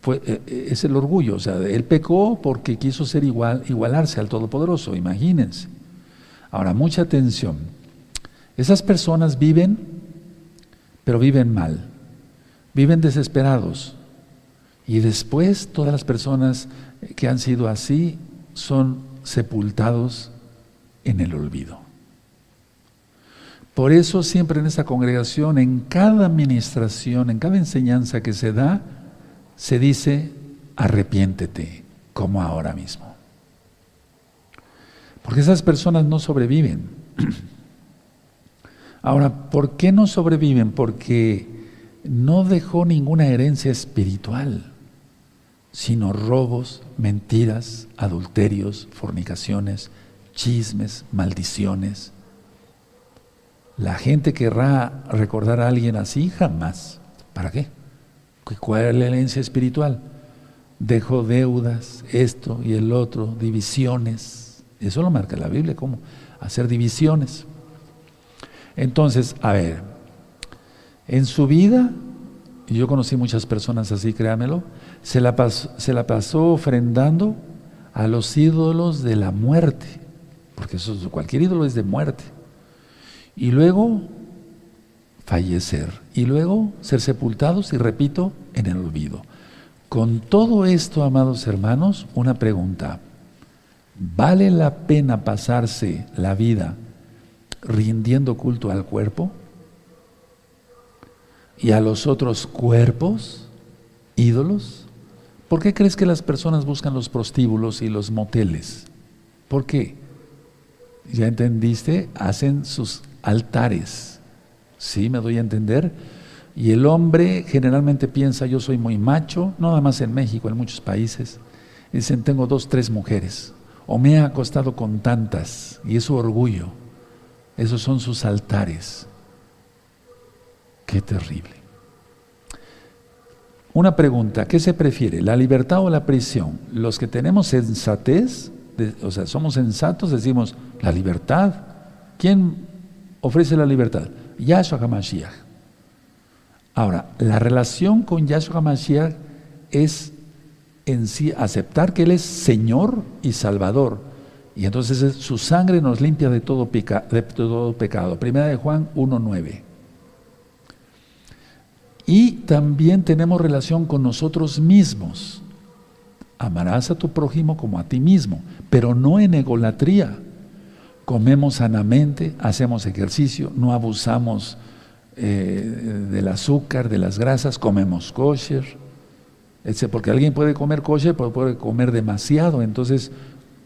fue, eh, eh, es el orgullo. O sea, él pecó porque quiso ser igual, igualarse al Todopoderoso. Imagínense. Ahora, mucha atención. Esas personas viven, pero viven mal. Viven desesperados. Y después todas las personas que han sido así son sepultados en el olvido. Por eso siempre en esta congregación, en cada administración, en cada enseñanza que se da, se dice, arrepiéntete, como ahora mismo. Porque esas personas no sobreviven. Ahora, ¿por qué no sobreviven? Porque no dejó ninguna herencia espiritual, sino robos, mentiras, adulterios, fornicaciones, chismes, maldiciones la gente querrá recordar a alguien así, jamás. ¿Para qué? ¿Cuál es la herencia espiritual? Dejó deudas, esto y el otro, divisiones. Eso lo marca la Biblia, ¿cómo? Hacer divisiones. Entonces, a ver, en su vida, y yo conocí muchas personas así, créamelo, se la, pasó, se la pasó ofrendando a los ídolos de la muerte, porque eso, cualquier ídolo es de muerte y luego fallecer, y luego ser sepultados, y repito, en el olvido. Con todo esto, amados hermanos, una pregunta. ¿Vale la pena pasarse la vida rindiendo culto al cuerpo y a los otros cuerpos, ídolos? ¿Por qué crees que las personas buscan los prostíbulos y los moteles? ¿Por qué? ¿Ya entendiste? Hacen sus altares. ¿Sí? ¿Me doy a entender? Y el hombre generalmente piensa, yo soy muy macho, no nada más en México, en muchos países. Dicen, tengo dos, tres mujeres. O me ha acostado con tantas. Y es su orgullo. Esos son sus altares. Qué terrible. Una pregunta, ¿qué se prefiere? ¿La libertad o la prisión? Los que tenemos sensatez, o sea, somos sensatos, decimos, la libertad. ¿Quién ofrece la libertad? Yahshua HaMashiach. Ahora, la relación con Yahshua HaMashiach es en sí aceptar que Él es Señor y Salvador. Y entonces su sangre nos limpia de todo, de todo pecado. Primera de Juan 1.9. Y también tenemos relación con nosotros mismos. Amarás a tu prójimo como a ti mismo, pero no en egolatría comemos sanamente, hacemos ejercicio, no abusamos eh, del azúcar, de las grasas, comemos kosher, porque alguien puede comer kosher, pero puede comer demasiado, entonces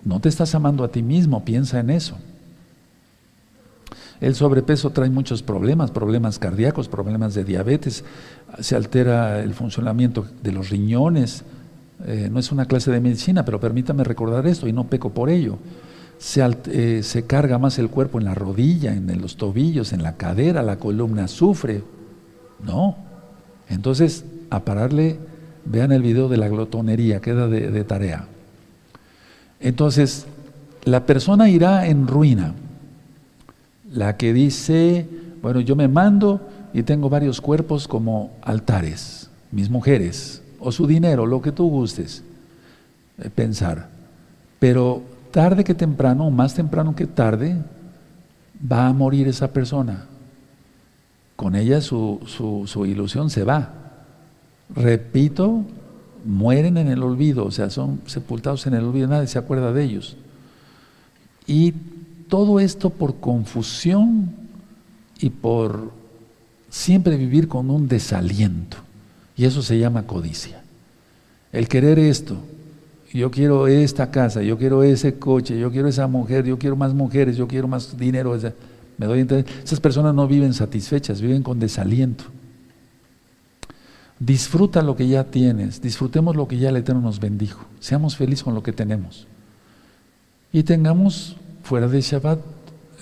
no te estás amando a ti mismo, piensa en eso. El sobrepeso trae muchos problemas, problemas cardíacos, problemas de diabetes, se altera el funcionamiento de los riñones, eh, no es una clase de medicina, pero permítame recordar esto y no peco por ello se, eh, se, carga más el cuerpo en la rodilla, en los tobillos, en la cadera, la columna sufre. No. Entonces, a pararle, vean el video de la glotonería, queda de, de tarea. Entonces, la persona irá en ruina. La que dice, bueno, yo me mando y tengo varios cuerpos como altares, mis mujeres, o su dinero, lo que tú gustes eh, pensar. Pero tarde que temprano, o más temprano que tarde, va a morir esa persona. Con ella su, su, ilusión se va. Repito, mueren en el olvido, o sea, son sepultados en el olvido, nadie se acuerda de ellos. Y todo esto por confusión y por siempre vivir con un desaliento. Y eso se llama codicia. El querer esto, yo quiero esta casa, yo quiero ese coche, yo quiero esa mujer, yo quiero más mujeres, yo quiero más dinero. Me doy Esas personas no viven satisfechas, viven con desaliento. Disfruta lo que ya tienes, disfrutemos lo que ya el Eterno nos bendijo, seamos felices con lo que tenemos. Y tengamos fuera de Shabbat,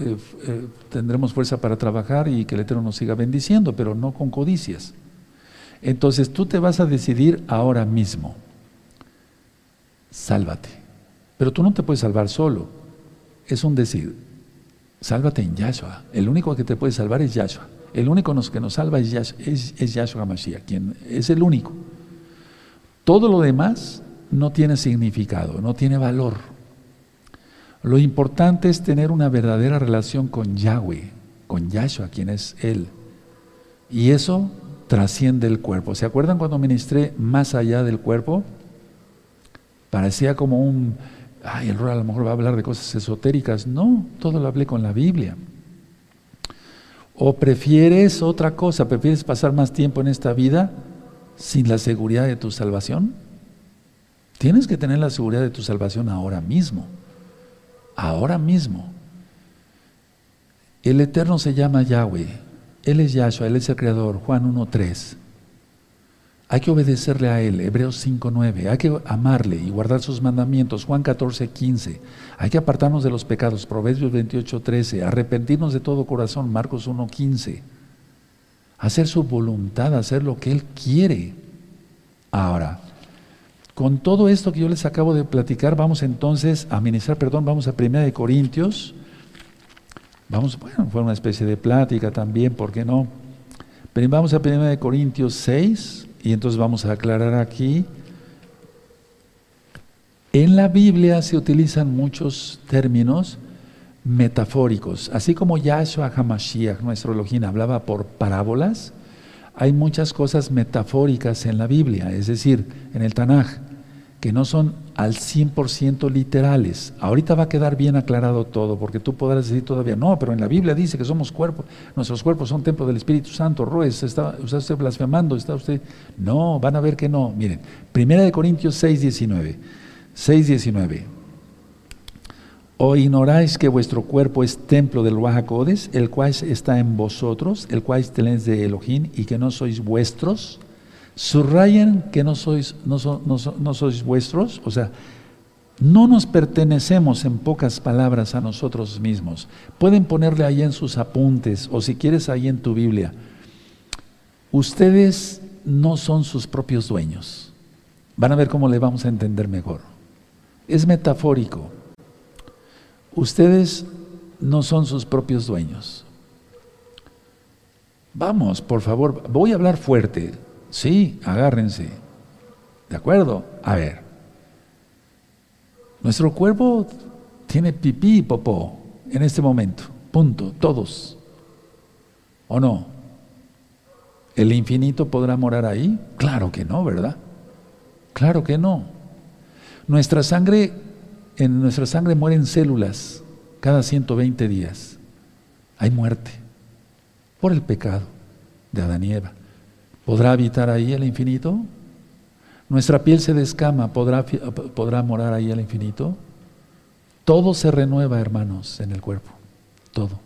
eh, eh, tendremos fuerza para trabajar y que el Eterno nos siga bendiciendo, pero no con codicias. Entonces tú te vas a decidir ahora mismo, sálvate. Pero tú no te puedes salvar solo, es un decir, sálvate en Yahshua. El único que te puede salvar es Yahshua. El único que nos salva es Yahshua, es, Yahshua Mashiach, quien es el único. Todo lo demás no tiene significado, no tiene valor. Lo importante es tener una verdadera relación con Yahweh, con Yahshua, quien es Él. Y eso trasciende el cuerpo. ¿Se acuerdan cuando ministré más allá del cuerpo? Parecía como un, ay, el rol a lo mejor va a hablar de cosas esotéricas. No, todo lo hablé con la Biblia. ¿O prefieres otra cosa? ¿Prefieres pasar más tiempo en esta vida sin la seguridad de tu salvación? Tienes que tener la seguridad de tu salvación ahora mismo. Ahora mismo. El Eterno se llama Yahweh. Él es Yahshua, Él es el Creador, Juan 1.3. Hay que obedecerle a Él, Hebreos 5.9. Hay que amarle y guardar sus mandamientos, Juan 14.15. Hay que apartarnos de los pecados, Proverbios 28.13. Arrepentirnos de todo corazón, Marcos 1.15. Hacer su voluntad, hacer lo que Él quiere. Ahora, con todo esto que yo les acabo de platicar, vamos entonces a ministrar, perdón, vamos a 1 Corintios Vamos, bueno, fue una especie de plática también, ¿por qué no? Pero vamos a 1 Corintios 6 y entonces vamos a aclarar aquí. En la Biblia se utilizan muchos términos metafóricos, así como Yahshua HaMashiach, nuestro Elohim, hablaba por parábolas, hay muchas cosas metafóricas en la Biblia, es decir, en el Tanaj que no son al 100% literales. Ahorita va a quedar bien aclarado todo, porque tú podrás decir todavía, no, pero en la Biblia dice que somos cuerpos, nuestros cuerpos son templo del Espíritu Santo, Ruiz, está, usted blasfemando, está usted... No, van a ver que no. Miren, Primera de Corintios 6, 19. 6, 19. ¿O ignoráis que vuestro cuerpo es templo del Ruajacodes, el cual está en vosotros, el cual tenéis de Elohim, y que no sois vuestros? Subrayen que no sois, no, no, sois vuestros, o sea, no nos pertenecemos en pocas palabras a nosotros mismos. Pueden ponerle ahí en sus apuntes o si quieres ahí en tu Biblia. Ustedes no son sus propios dueños. Van a ver cómo le vamos a entender mejor. Es metafórico. Ustedes no son sus propios dueños. Vamos, por favor, voy a hablar fuerte. Sí, agárrense. ¿De acuerdo? A ver. Nuestro cuerpo tiene pipí y popó en este momento. Punto. Todos. ¿O no? ¿El infinito podrá morar ahí? Claro que no, ¿verdad? Claro que no. Nuestra sangre, en nuestra sangre mueren células cada 120 días. Hay muerte por el pecado de Adán y Eva. ¿Podrá habitar ahí el infinito? ¿Nuestra piel se descama? ¿Podrá, ¿Podrá morar ahí el infinito? Todo se renueva, hermanos, en el cuerpo. Todo.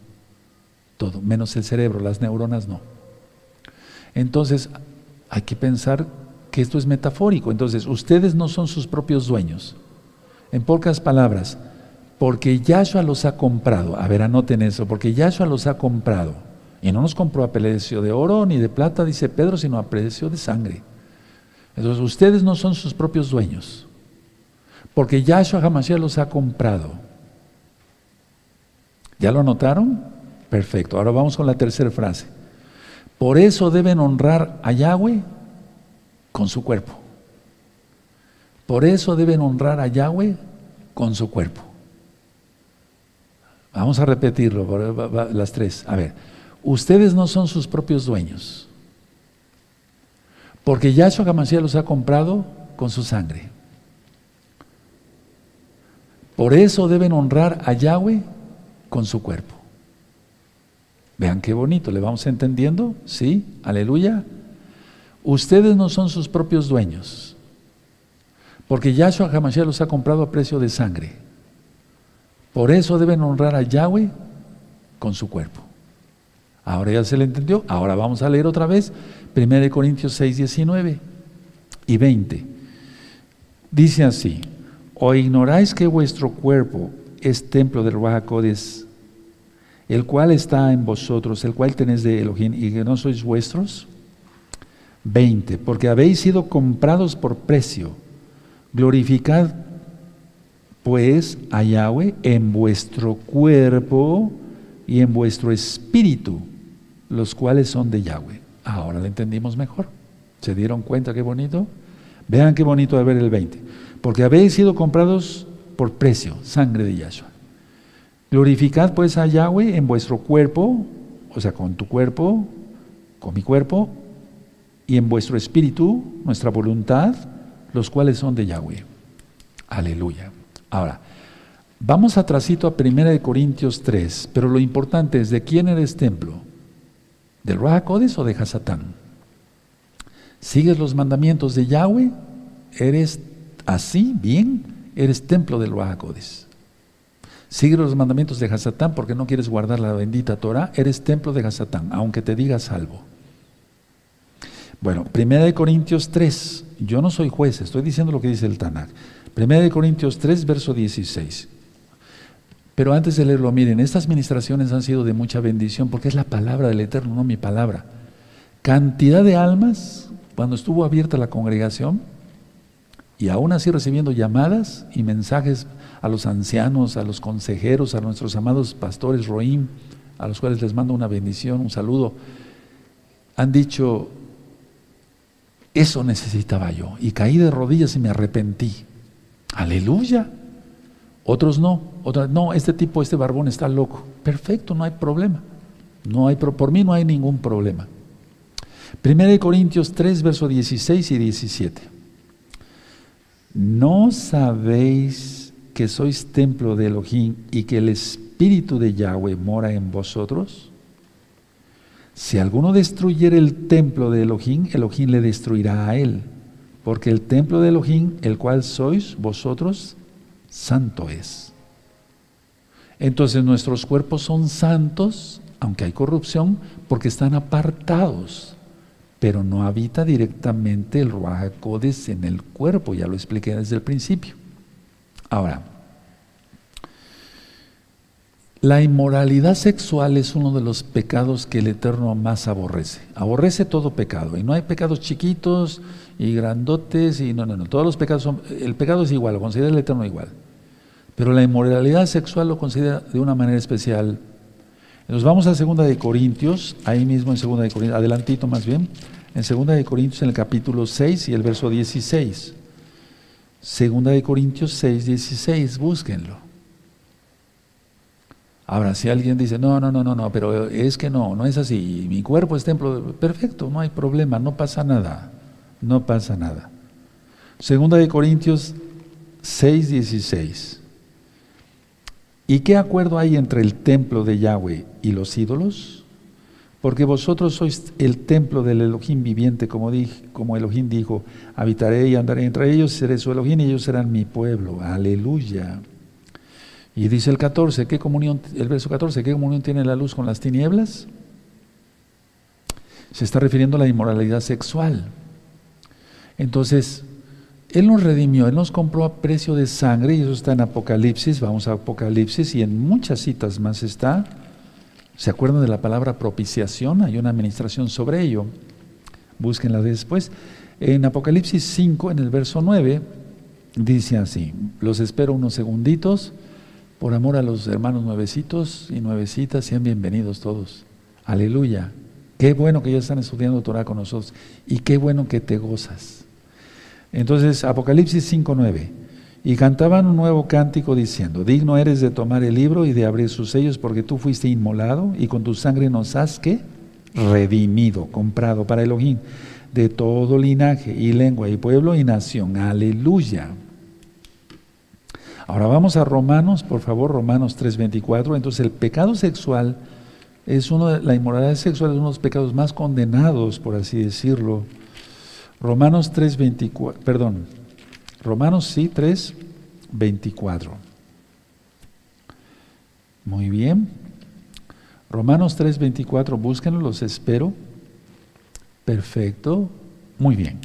Todo. Menos el cerebro, las neuronas no. Entonces, hay que pensar que esto es metafórico. Entonces, ustedes no son sus propios dueños. En pocas palabras, porque Yahshua los ha comprado. A ver, anoten eso, porque Yahshua los ha comprado. Y no nos compró a precio de oro ni de plata, dice Pedro, sino a precio de sangre. Entonces ustedes no son sus propios dueños, porque Yahshua Hamashiach los ha comprado. ¿Ya lo notaron? Perfecto. Ahora vamos con la tercera frase. Por eso deben honrar a Yahweh con su cuerpo. Por eso deben honrar a Yahweh con su cuerpo. Vamos a repetirlo, las tres. A ver, ustedes no son sus propios dueños. Porque Yahshua Hamashiach los ha comprado con su sangre. Por eso deben honrar a Yahweh con su cuerpo. Vean qué bonito, ¿le vamos entendiendo? Sí, aleluya. Ustedes no son sus propios dueños, porque Yahshua Hamashiach los ha comprado a precio de sangre. Por eso deben honrar a Yahweh con su cuerpo. Ahora ya se le entendió. Ahora vamos a leer otra vez 1 Corintios 6, 19 y 20. Dice así, o ignoráis que vuestro cuerpo es templo del Ruach el cual está en vosotros, el cual tenéis de Elohim y que no sois vuestros. 20. Porque habéis sido comprados por precio. Glorificad pues a Yahweh en vuestro cuerpo y en vuestro espíritu, los cuales son de Yahweh. Ahora lo entendimos mejor. ¿Se dieron cuenta qué bonito? Vean qué bonito de ver el 20. Porque habéis sido comprados por precio, sangre de Yahshua. Glorificad pues a Yahweh en vuestro cuerpo, o sea, con tu cuerpo, con mi cuerpo, y en vuestro espíritu, nuestra voluntad, los cuales son de Yahweh. Aleluya. Ahora, vamos atrasito a 1 Corintios 3, pero lo importante es de quién eres templo, del Ruach o de Hasatán. ¿Sigues los mandamientos de Yahweh? ¿Eres así, bien? Eres templo del Ruach Sigue los mandamientos de Hasatán porque no quieres guardar la bendita Torah, eres templo de Hasatán, aunque te diga salvo. Bueno, Primera de Corintios 3, yo no soy juez, estoy diciendo lo que dice el Tanakh. Primera de Corintios 3, verso 16. Pero antes de leerlo, miren, estas ministraciones han sido de mucha bendición porque es la palabra del Eterno, no mi palabra. Cantidad de almas, cuando estuvo abierta la congregación, y aún así recibiendo llamadas y mensajes a los ancianos, a los consejeros, a nuestros amados pastores Roim, a los cuales les mando una bendición, un saludo, han dicho, eso necesitaba yo. Y caí de rodillas y me arrepentí. Aleluya. Otros no. No, este tipo, este barbón está loco. Perfecto, no hay problema. No hay, por mí no hay ningún problema. Primera de Corintios 3, versos 16 y 17. ¿No sabéis que sois templo de Elohim y que el Espíritu de Yahweh mora en vosotros? Si alguno destruyere el templo de Elohim, Elohim le destruirá a él, porque el templo de Elohim, el cual sois vosotros, santo es. Entonces nuestros cuerpos son santos, aunque hay corrupción, porque están apartados, pero no habita directamente el Ruach en el cuerpo, ya lo expliqué desde el principio. Ahora, la inmoralidad sexual es uno de los pecados que el Eterno más aborrece. Aborrece todo pecado. Y no hay pecados chiquitos y grandotes y no, no, no. Todos los pecados son, el pecado es igual, lo considera el Eterno igual. Pero la inmoralidad sexual lo considera de una manera especial. Nos vamos a Segunda de Corintios, ahí mismo en Segunda de Corintios, adelantito más bien, en Segunda de Corintios en el capítulo 6 y el verso 16. Segunda de Corintios 6, 16, búsquenlo. Ahora, si alguien dice, no, no, no, no, no, pero es que no, no es así, mi cuerpo es templo, perfecto, no hay problema, no pasa nada, no pasa nada. Segunda de Corintios 6, 16. ¿Y qué acuerdo hay entre el templo de Yahweh y los ídolos? Porque vosotros sois el templo del Elohim viviente, como, dije, como Elohim dijo, habitaré y andaré entre ellos, seré su Elohim y ellos serán mi pueblo. Aleluya. Y dice el 14, ¿qué comunión, el verso 14, ¿qué comunión tiene la luz con las tinieblas? Se está refiriendo a la inmoralidad sexual. Entonces, Él nos redimió, Él nos compró a precio de sangre, y eso está en Apocalipsis, vamos a Apocalipsis, y en muchas citas más está. ¿Se acuerdan de la palabra propiciación? Hay una administración sobre ello. Búsquenla después. En Apocalipsis 5, en el verso 9, dice así, los espero unos segunditos. Por amor a los hermanos nuevecitos y nuevecitas, sean bienvenidos todos. Aleluya. Qué bueno que ya están estudiando Torah con nosotros y qué bueno que te gozas. Entonces, Apocalipsis 5.9. Y cantaban un nuevo cántico diciendo, digno eres de tomar el libro y de abrir sus sellos porque tú fuiste inmolado y con tu sangre nos has que redimido, comprado para Elohim, de todo linaje y lengua y pueblo y nación. Aleluya. Ahora vamos a Romanos, por favor, Romanos 3:24. Entonces el pecado sexual es uno de, la inmoralidad sexual es uno de los pecados más condenados, por así decirlo. Romanos 3:24, perdón. Romanos sí 3:24. Muy bien. Romanos 3:24, búsquenlo, los espero. Perfecto. Muy bien.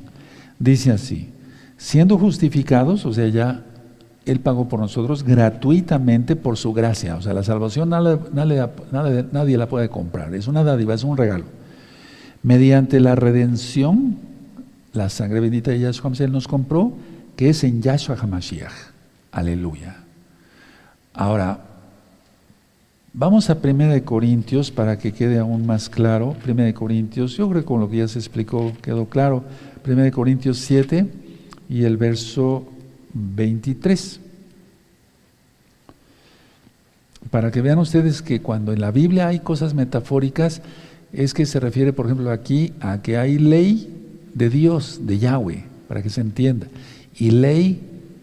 Dice así, siendo justificados, o sea, ya él pagó por nosotros gratuitamente por su gracia. O sea, la salvación nadie, la puede comprar. Es una dádiva, es un regalo. Mediante la redención, la sangre bendita de Yahshua Mashiach nos compró, que es en Yahshua HaMashiach. Aleluya. Ahora, vamos a 1 Corintios para que quede aún más claro. 1 Corintios, yo creo que con lo que ya se explicó quedó claro. 1 Corintios 7 y el verso 23. Para que vean ustedes que cuando en la Biblia hay cosas metafóricas, es que se refiere, por ejemplo, aquí a que hay ley de Dios, de Yahweh, para que se entienda, y ley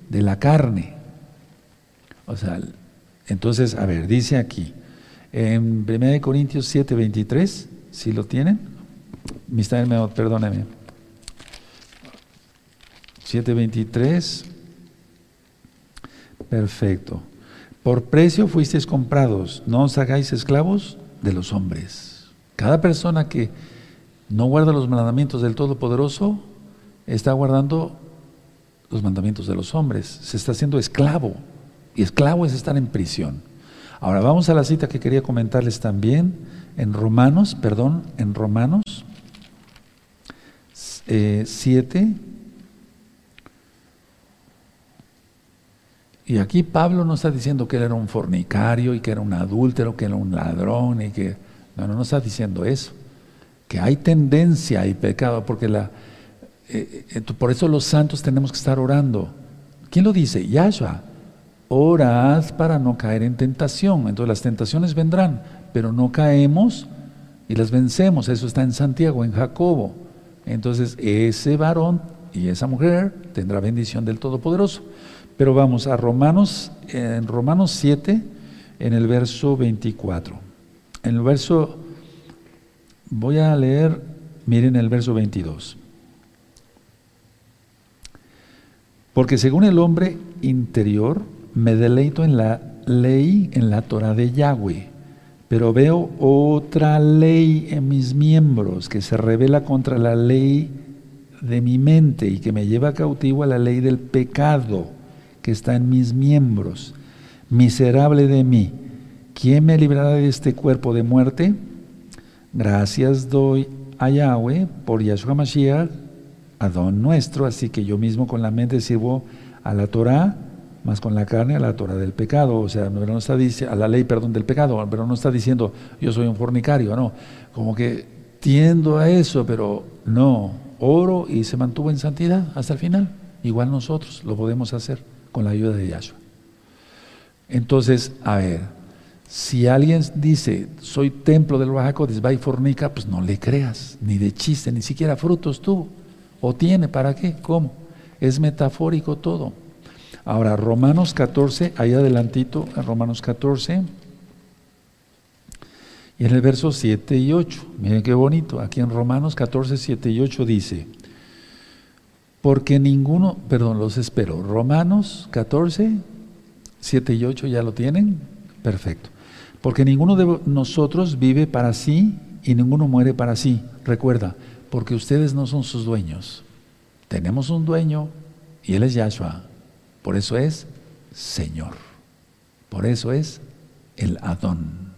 de la carne. O sea, entonces, a ver, dice aquí, en 1 Corintios 7, 23, si lo tienen, perdóneme, 7.23 Perfecto. Por precio fuisteis comprados, no os hagáis esclavos de los hombres. Cada persona que no guarda los mandamientos del Todopoderoso está guardando los mandamientos de los hombres. Se está haciendo esclavo. Y esclavo es estar en prisión. Ahora vamos a la cita que quería comentarles también en Romanos, perdón, en Romanos 7, eh, Y aquí Pablo no está diciendo que él era un fornicario y que era un adúltero, que era un ladrón y que... No, no, no está diciendo eso. Que hay tendencia y pecado, porque la... Eh, eh, por eso los santos tenemos que estar orando. ¿Quién lo dice? Yahshua. Orad para no caer en tentación. Entonces las tentaciones vendrán, pero no caemos y las vencemos. Eso está en Santiago, en Jacobo. Entonces ese varón y esa mujer tendrá bendición del Todopoderoso. Pero vamos a Romanos, en Romanos 7, en el verso 24. En el verso, voy a leer, miren el verso 22. Porque según el hombre interior, me deleito en la ley, en la Torah de Yahweh, pero veo otra ley en mis miembros que se revela contra la ley de mi mente y que me lleva cautivo a la ley del pecado que está en mis miembros. Miserable de mí, ¿quién me librará de este cuerpo de muerte? Gracias doy a Yahweh por Yahshua Mashiach, Adón nuestro, así que yo mismo con la mente sirvo a la Torah, más con la carne a la Torah del pecado, o sea, no está a la ley, perdón, del pecado, pero no está diciendo yo soy un fornicario, no, como que tiendo a eso, pero no, oro y se mantuvo en santidad hasta el final, igual nosotros lo podemos hacer con la ayuda de Yahshua. Entonces, a ver, si alguien dice, soy templo del Oaxaca, va y fornica, pues no le creas, ni de chiste, ni siquiera frutos tú. ¿O tiene? ¿Para qué? ¿Cómo? Es metafórico todo. Ahora, Romanos 14, ahí adelantito, en Romanos 14, y en el verso 7 y 8, miren qué bonito, aquí en Romanos 14, 7 y 8 dice, porque ninguno, perdón, los espero. Romanos 14, 7 y 8 ya lo tienen. Perfecto. Porque ninguno de nosotros vive para sí y ninguno muere para sí. Recuerda, porque ustedes no son sus dueños. Tenemos un dueño y él es Yahshua. Por eso es Señor. Por eso es el Adón.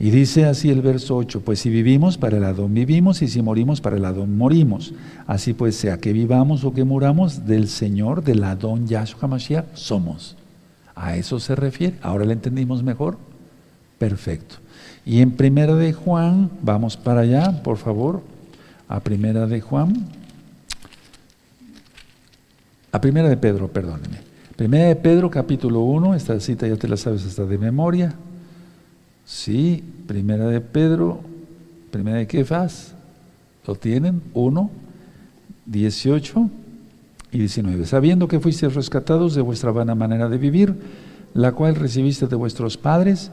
Y dice así el verso 8, pues si vivimos, para el Adón vivimos, y si morimos, para el Adón morimos. Así pues, sea que vivamos o que muramos, del Señor, del Adón Yahshua Mashiach, somos. A eso se refiere. Ahora lo entendimos mejor. Perfecto. Y en Primera de Juan, vamos para allá, por favor, a Primera de Juan, a Primera de Pedro, perdóneme. Primera de Pedro, capítulo 1, esta cita ya te la sabes hasta de memoria. Sí, primera de Pedro, primera de Kefas, ¿Lo tienen? 1, 18 y 19. Sabiendo que fuisteis rescatados de vuestra vana manera de vivir, la cual recibiste de vuestros padres,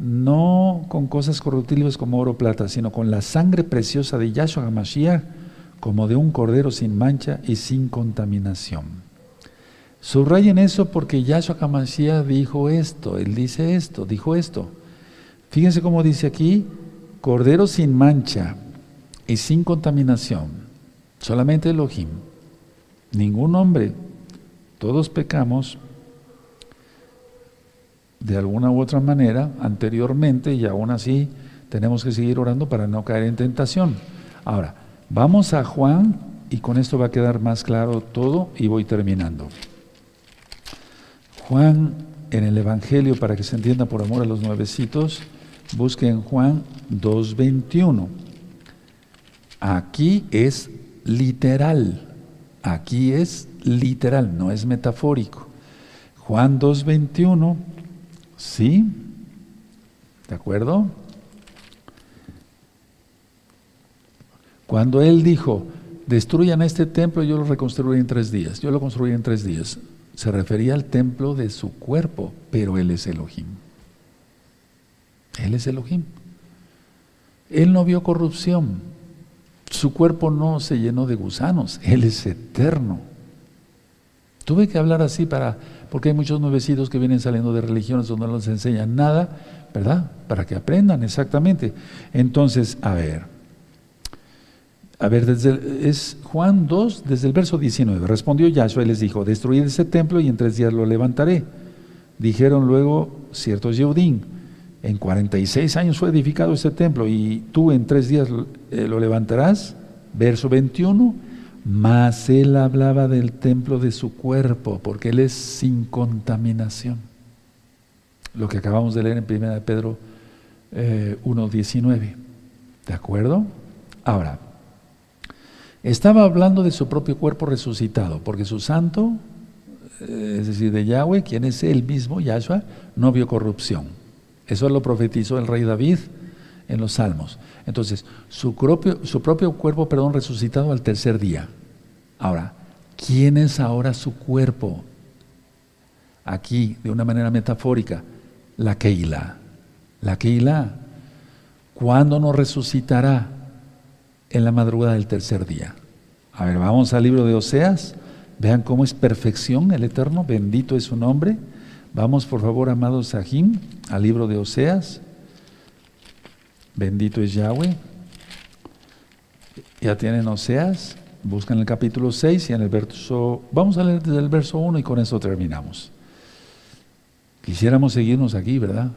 no con cosas corruptibles como oro o plata, sino con la sangre preciosa de Yahshua HaMashiach, como de un cordero sin mancha y sin contaminación. Subrayen eso porque Yahshua HaMashiach dijo esto, él dice esto, dijo esto. Fíjense cómo dice aquí, cordero sin mancha y sin contaminación, solamente Elohim, ningún hombre, todos pecamos de alguna u otra manera anteriormente y aún así tenemos que seguir orando para no caer en tentación. Ahora, vamos a Juan y con esto va a quedar más claro todo y voy terminando. Juan en el Evangelio, para que se entienda por amor a los nuevecitos, busquen Juan 2.21. Aquí es literal, aquí es literal, no es metafórico. Juan 2.21 ¿Sí? ¿De acuerdo? Cuando él dijo, destruyan este templo, yo lo reconstruiré en tres días, yo lo construí en tres días, se refería al templo de su cuerpo, pero él es Elohim. Él es Elohim. Él no vio corrupción, su cuerpo no se llenó de gusanos, él es eterno. Tuve que hablar así para porque hay muchos nuevecitos que vienen saliendo de religiones donde no les enseñan nada, ¿verdad? Para que aprendan exactamente. Entonces, a ver, a ver, desde es Juan 2, desde el verso 19. Respondió Yahshua y les dijo, destruid ese templo y en tres días lo levantaré. Dijeron luego ciertos Yeudín, en 46 años fue edificado ese templo y tú en tres días eh, lo levantarás. Verso 21 mas él hablaba del templo de su cuerpo, porque él es sin contaminación. Lo que acabamos de leer en 1 Pedro 1.19. Eh, ¿De acuerdo? Ahora, estaba hablando de su propio cuerpo resucitado, porque su santo, eh, es decir, de Yahweh, quien es él mismo, Yahshua, no vio corrupción. Eso lo profetizó el rey David en los Salmos. Entonces, su propio, su propio cuerpo, perdón, resucitado al tercer día. Ahora, ¿quién es ahora su cuerpo? Aquí, de una manera metafórica, la Keila. La Keila. ¿Cuándo nos resucitará? En la madrugada del tercer día. A ver, vamos al libro de Oseas. Vean cómo es perfección el Eterno. Bendito es su nombre. Vamos, por favor, amados Sahim, al libro de Oseas. Bendito es Yahweh. Ya tienen Oseas. Buscan el capítulo 6 y en el verso, vamos a leer desde el verso 1 y con eso terminamos. Quisiéramos seguirnos aquí, ¿verdad?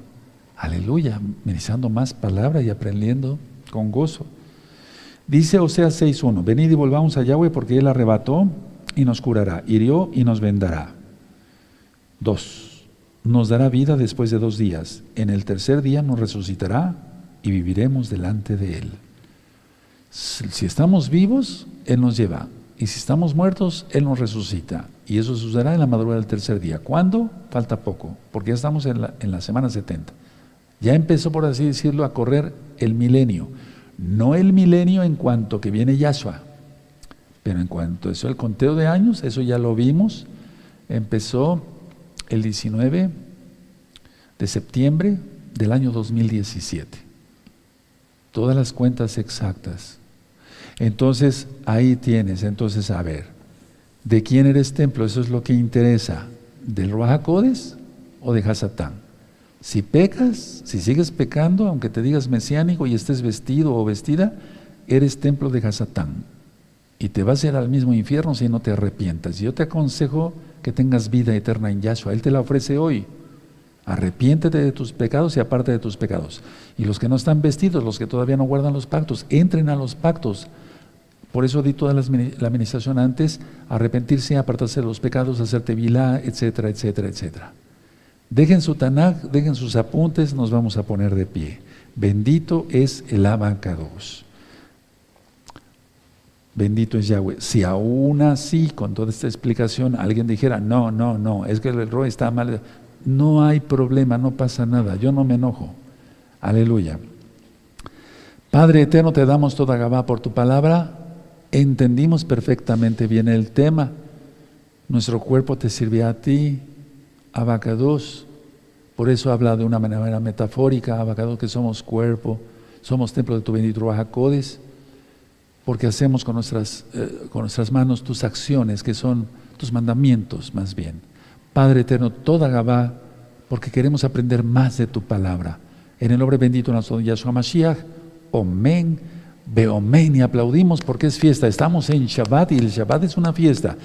Aleluya, ministrando más palabras y aprendiendo con gozo. Dice Oseas 6.1, venid y volvamos a Yahweh porque Él arrebató y nos curará, hirió y nos vendará. Dos, nos dará vida después de dos días. En el tercer día nos resucitará y viviremos delante de Él. Si estamos vivos, Él nos lleva. Y si estamos muertos, Él nos resucita. Y eso sucederá en la madrugada del tercer día. ¿Cuándo? Falta poco, porque ya estamos en la, en la semana 70. Ya empezó, por así decirlo, a correr el milenio. No el milenio en cuanto que viene Yahshua, pero en cuanto a eso, el conteo de años, eso ya lo vimos, empezó el 19 de septiembre del año 2017 todas las cuentas exactas. Entonces, ahí tienes, entonces, a ver, ¿de quién eres templo? Eso es lo que interesa. ¿Del Ruajacodes o de Hasatán? Si pecas, si sigues pecando, aunque te digas mesiánico y estés vestido o vestida, eres templo de Hasatán. Y te vas a ir al mismo infierno si no te arrepientas. Yo te aconsejo que tengas vida eterna en Yahshua. Él te la ofrece hoy. Arrepiéntete de tus pecados y aparte de tus pecados. Y los que no están vestidos, los que todavía no guardan los pactos, entren a los pactos. Por eso di toda la administración antes, arrepentirse, apartarse de los pecados, hacerte vilá, etcétera, etcétera, etcétera. Dejen su Tanakh, dejen sus apuntes, nos vamos a poner de pie. Bendito es el abacados. Bendito es Yahweh. Si aún así, con toda esta explicación, alguien dijera, no, no, no, es que el error está mal, no hay problema, no pasa nada, yo no me enojo. Aleluya. Padre eterno, te damos toda Gabá por tu palabra. Entendimos perfectamente bien el tema. Nuestro cuerpo te sirve a ti, Abacados. Por eso habla de una manera metafórica, Abacados, que somos cuerpo, somos templo de tu bendito Bajacodes, porque hacemos con nuestras, eh, con nuestras manos tus acciones, que son tus mandamientos más bien. Padre eterno, toda Gabá, porque queremos aprender más de tu palabra. En el nombre bendito de nuestro Yahshua Mashiach, Omen, Beomen, y aplaudimos porque es fiesta. Estamos en Shabbat y el Shabbat es una fiesta.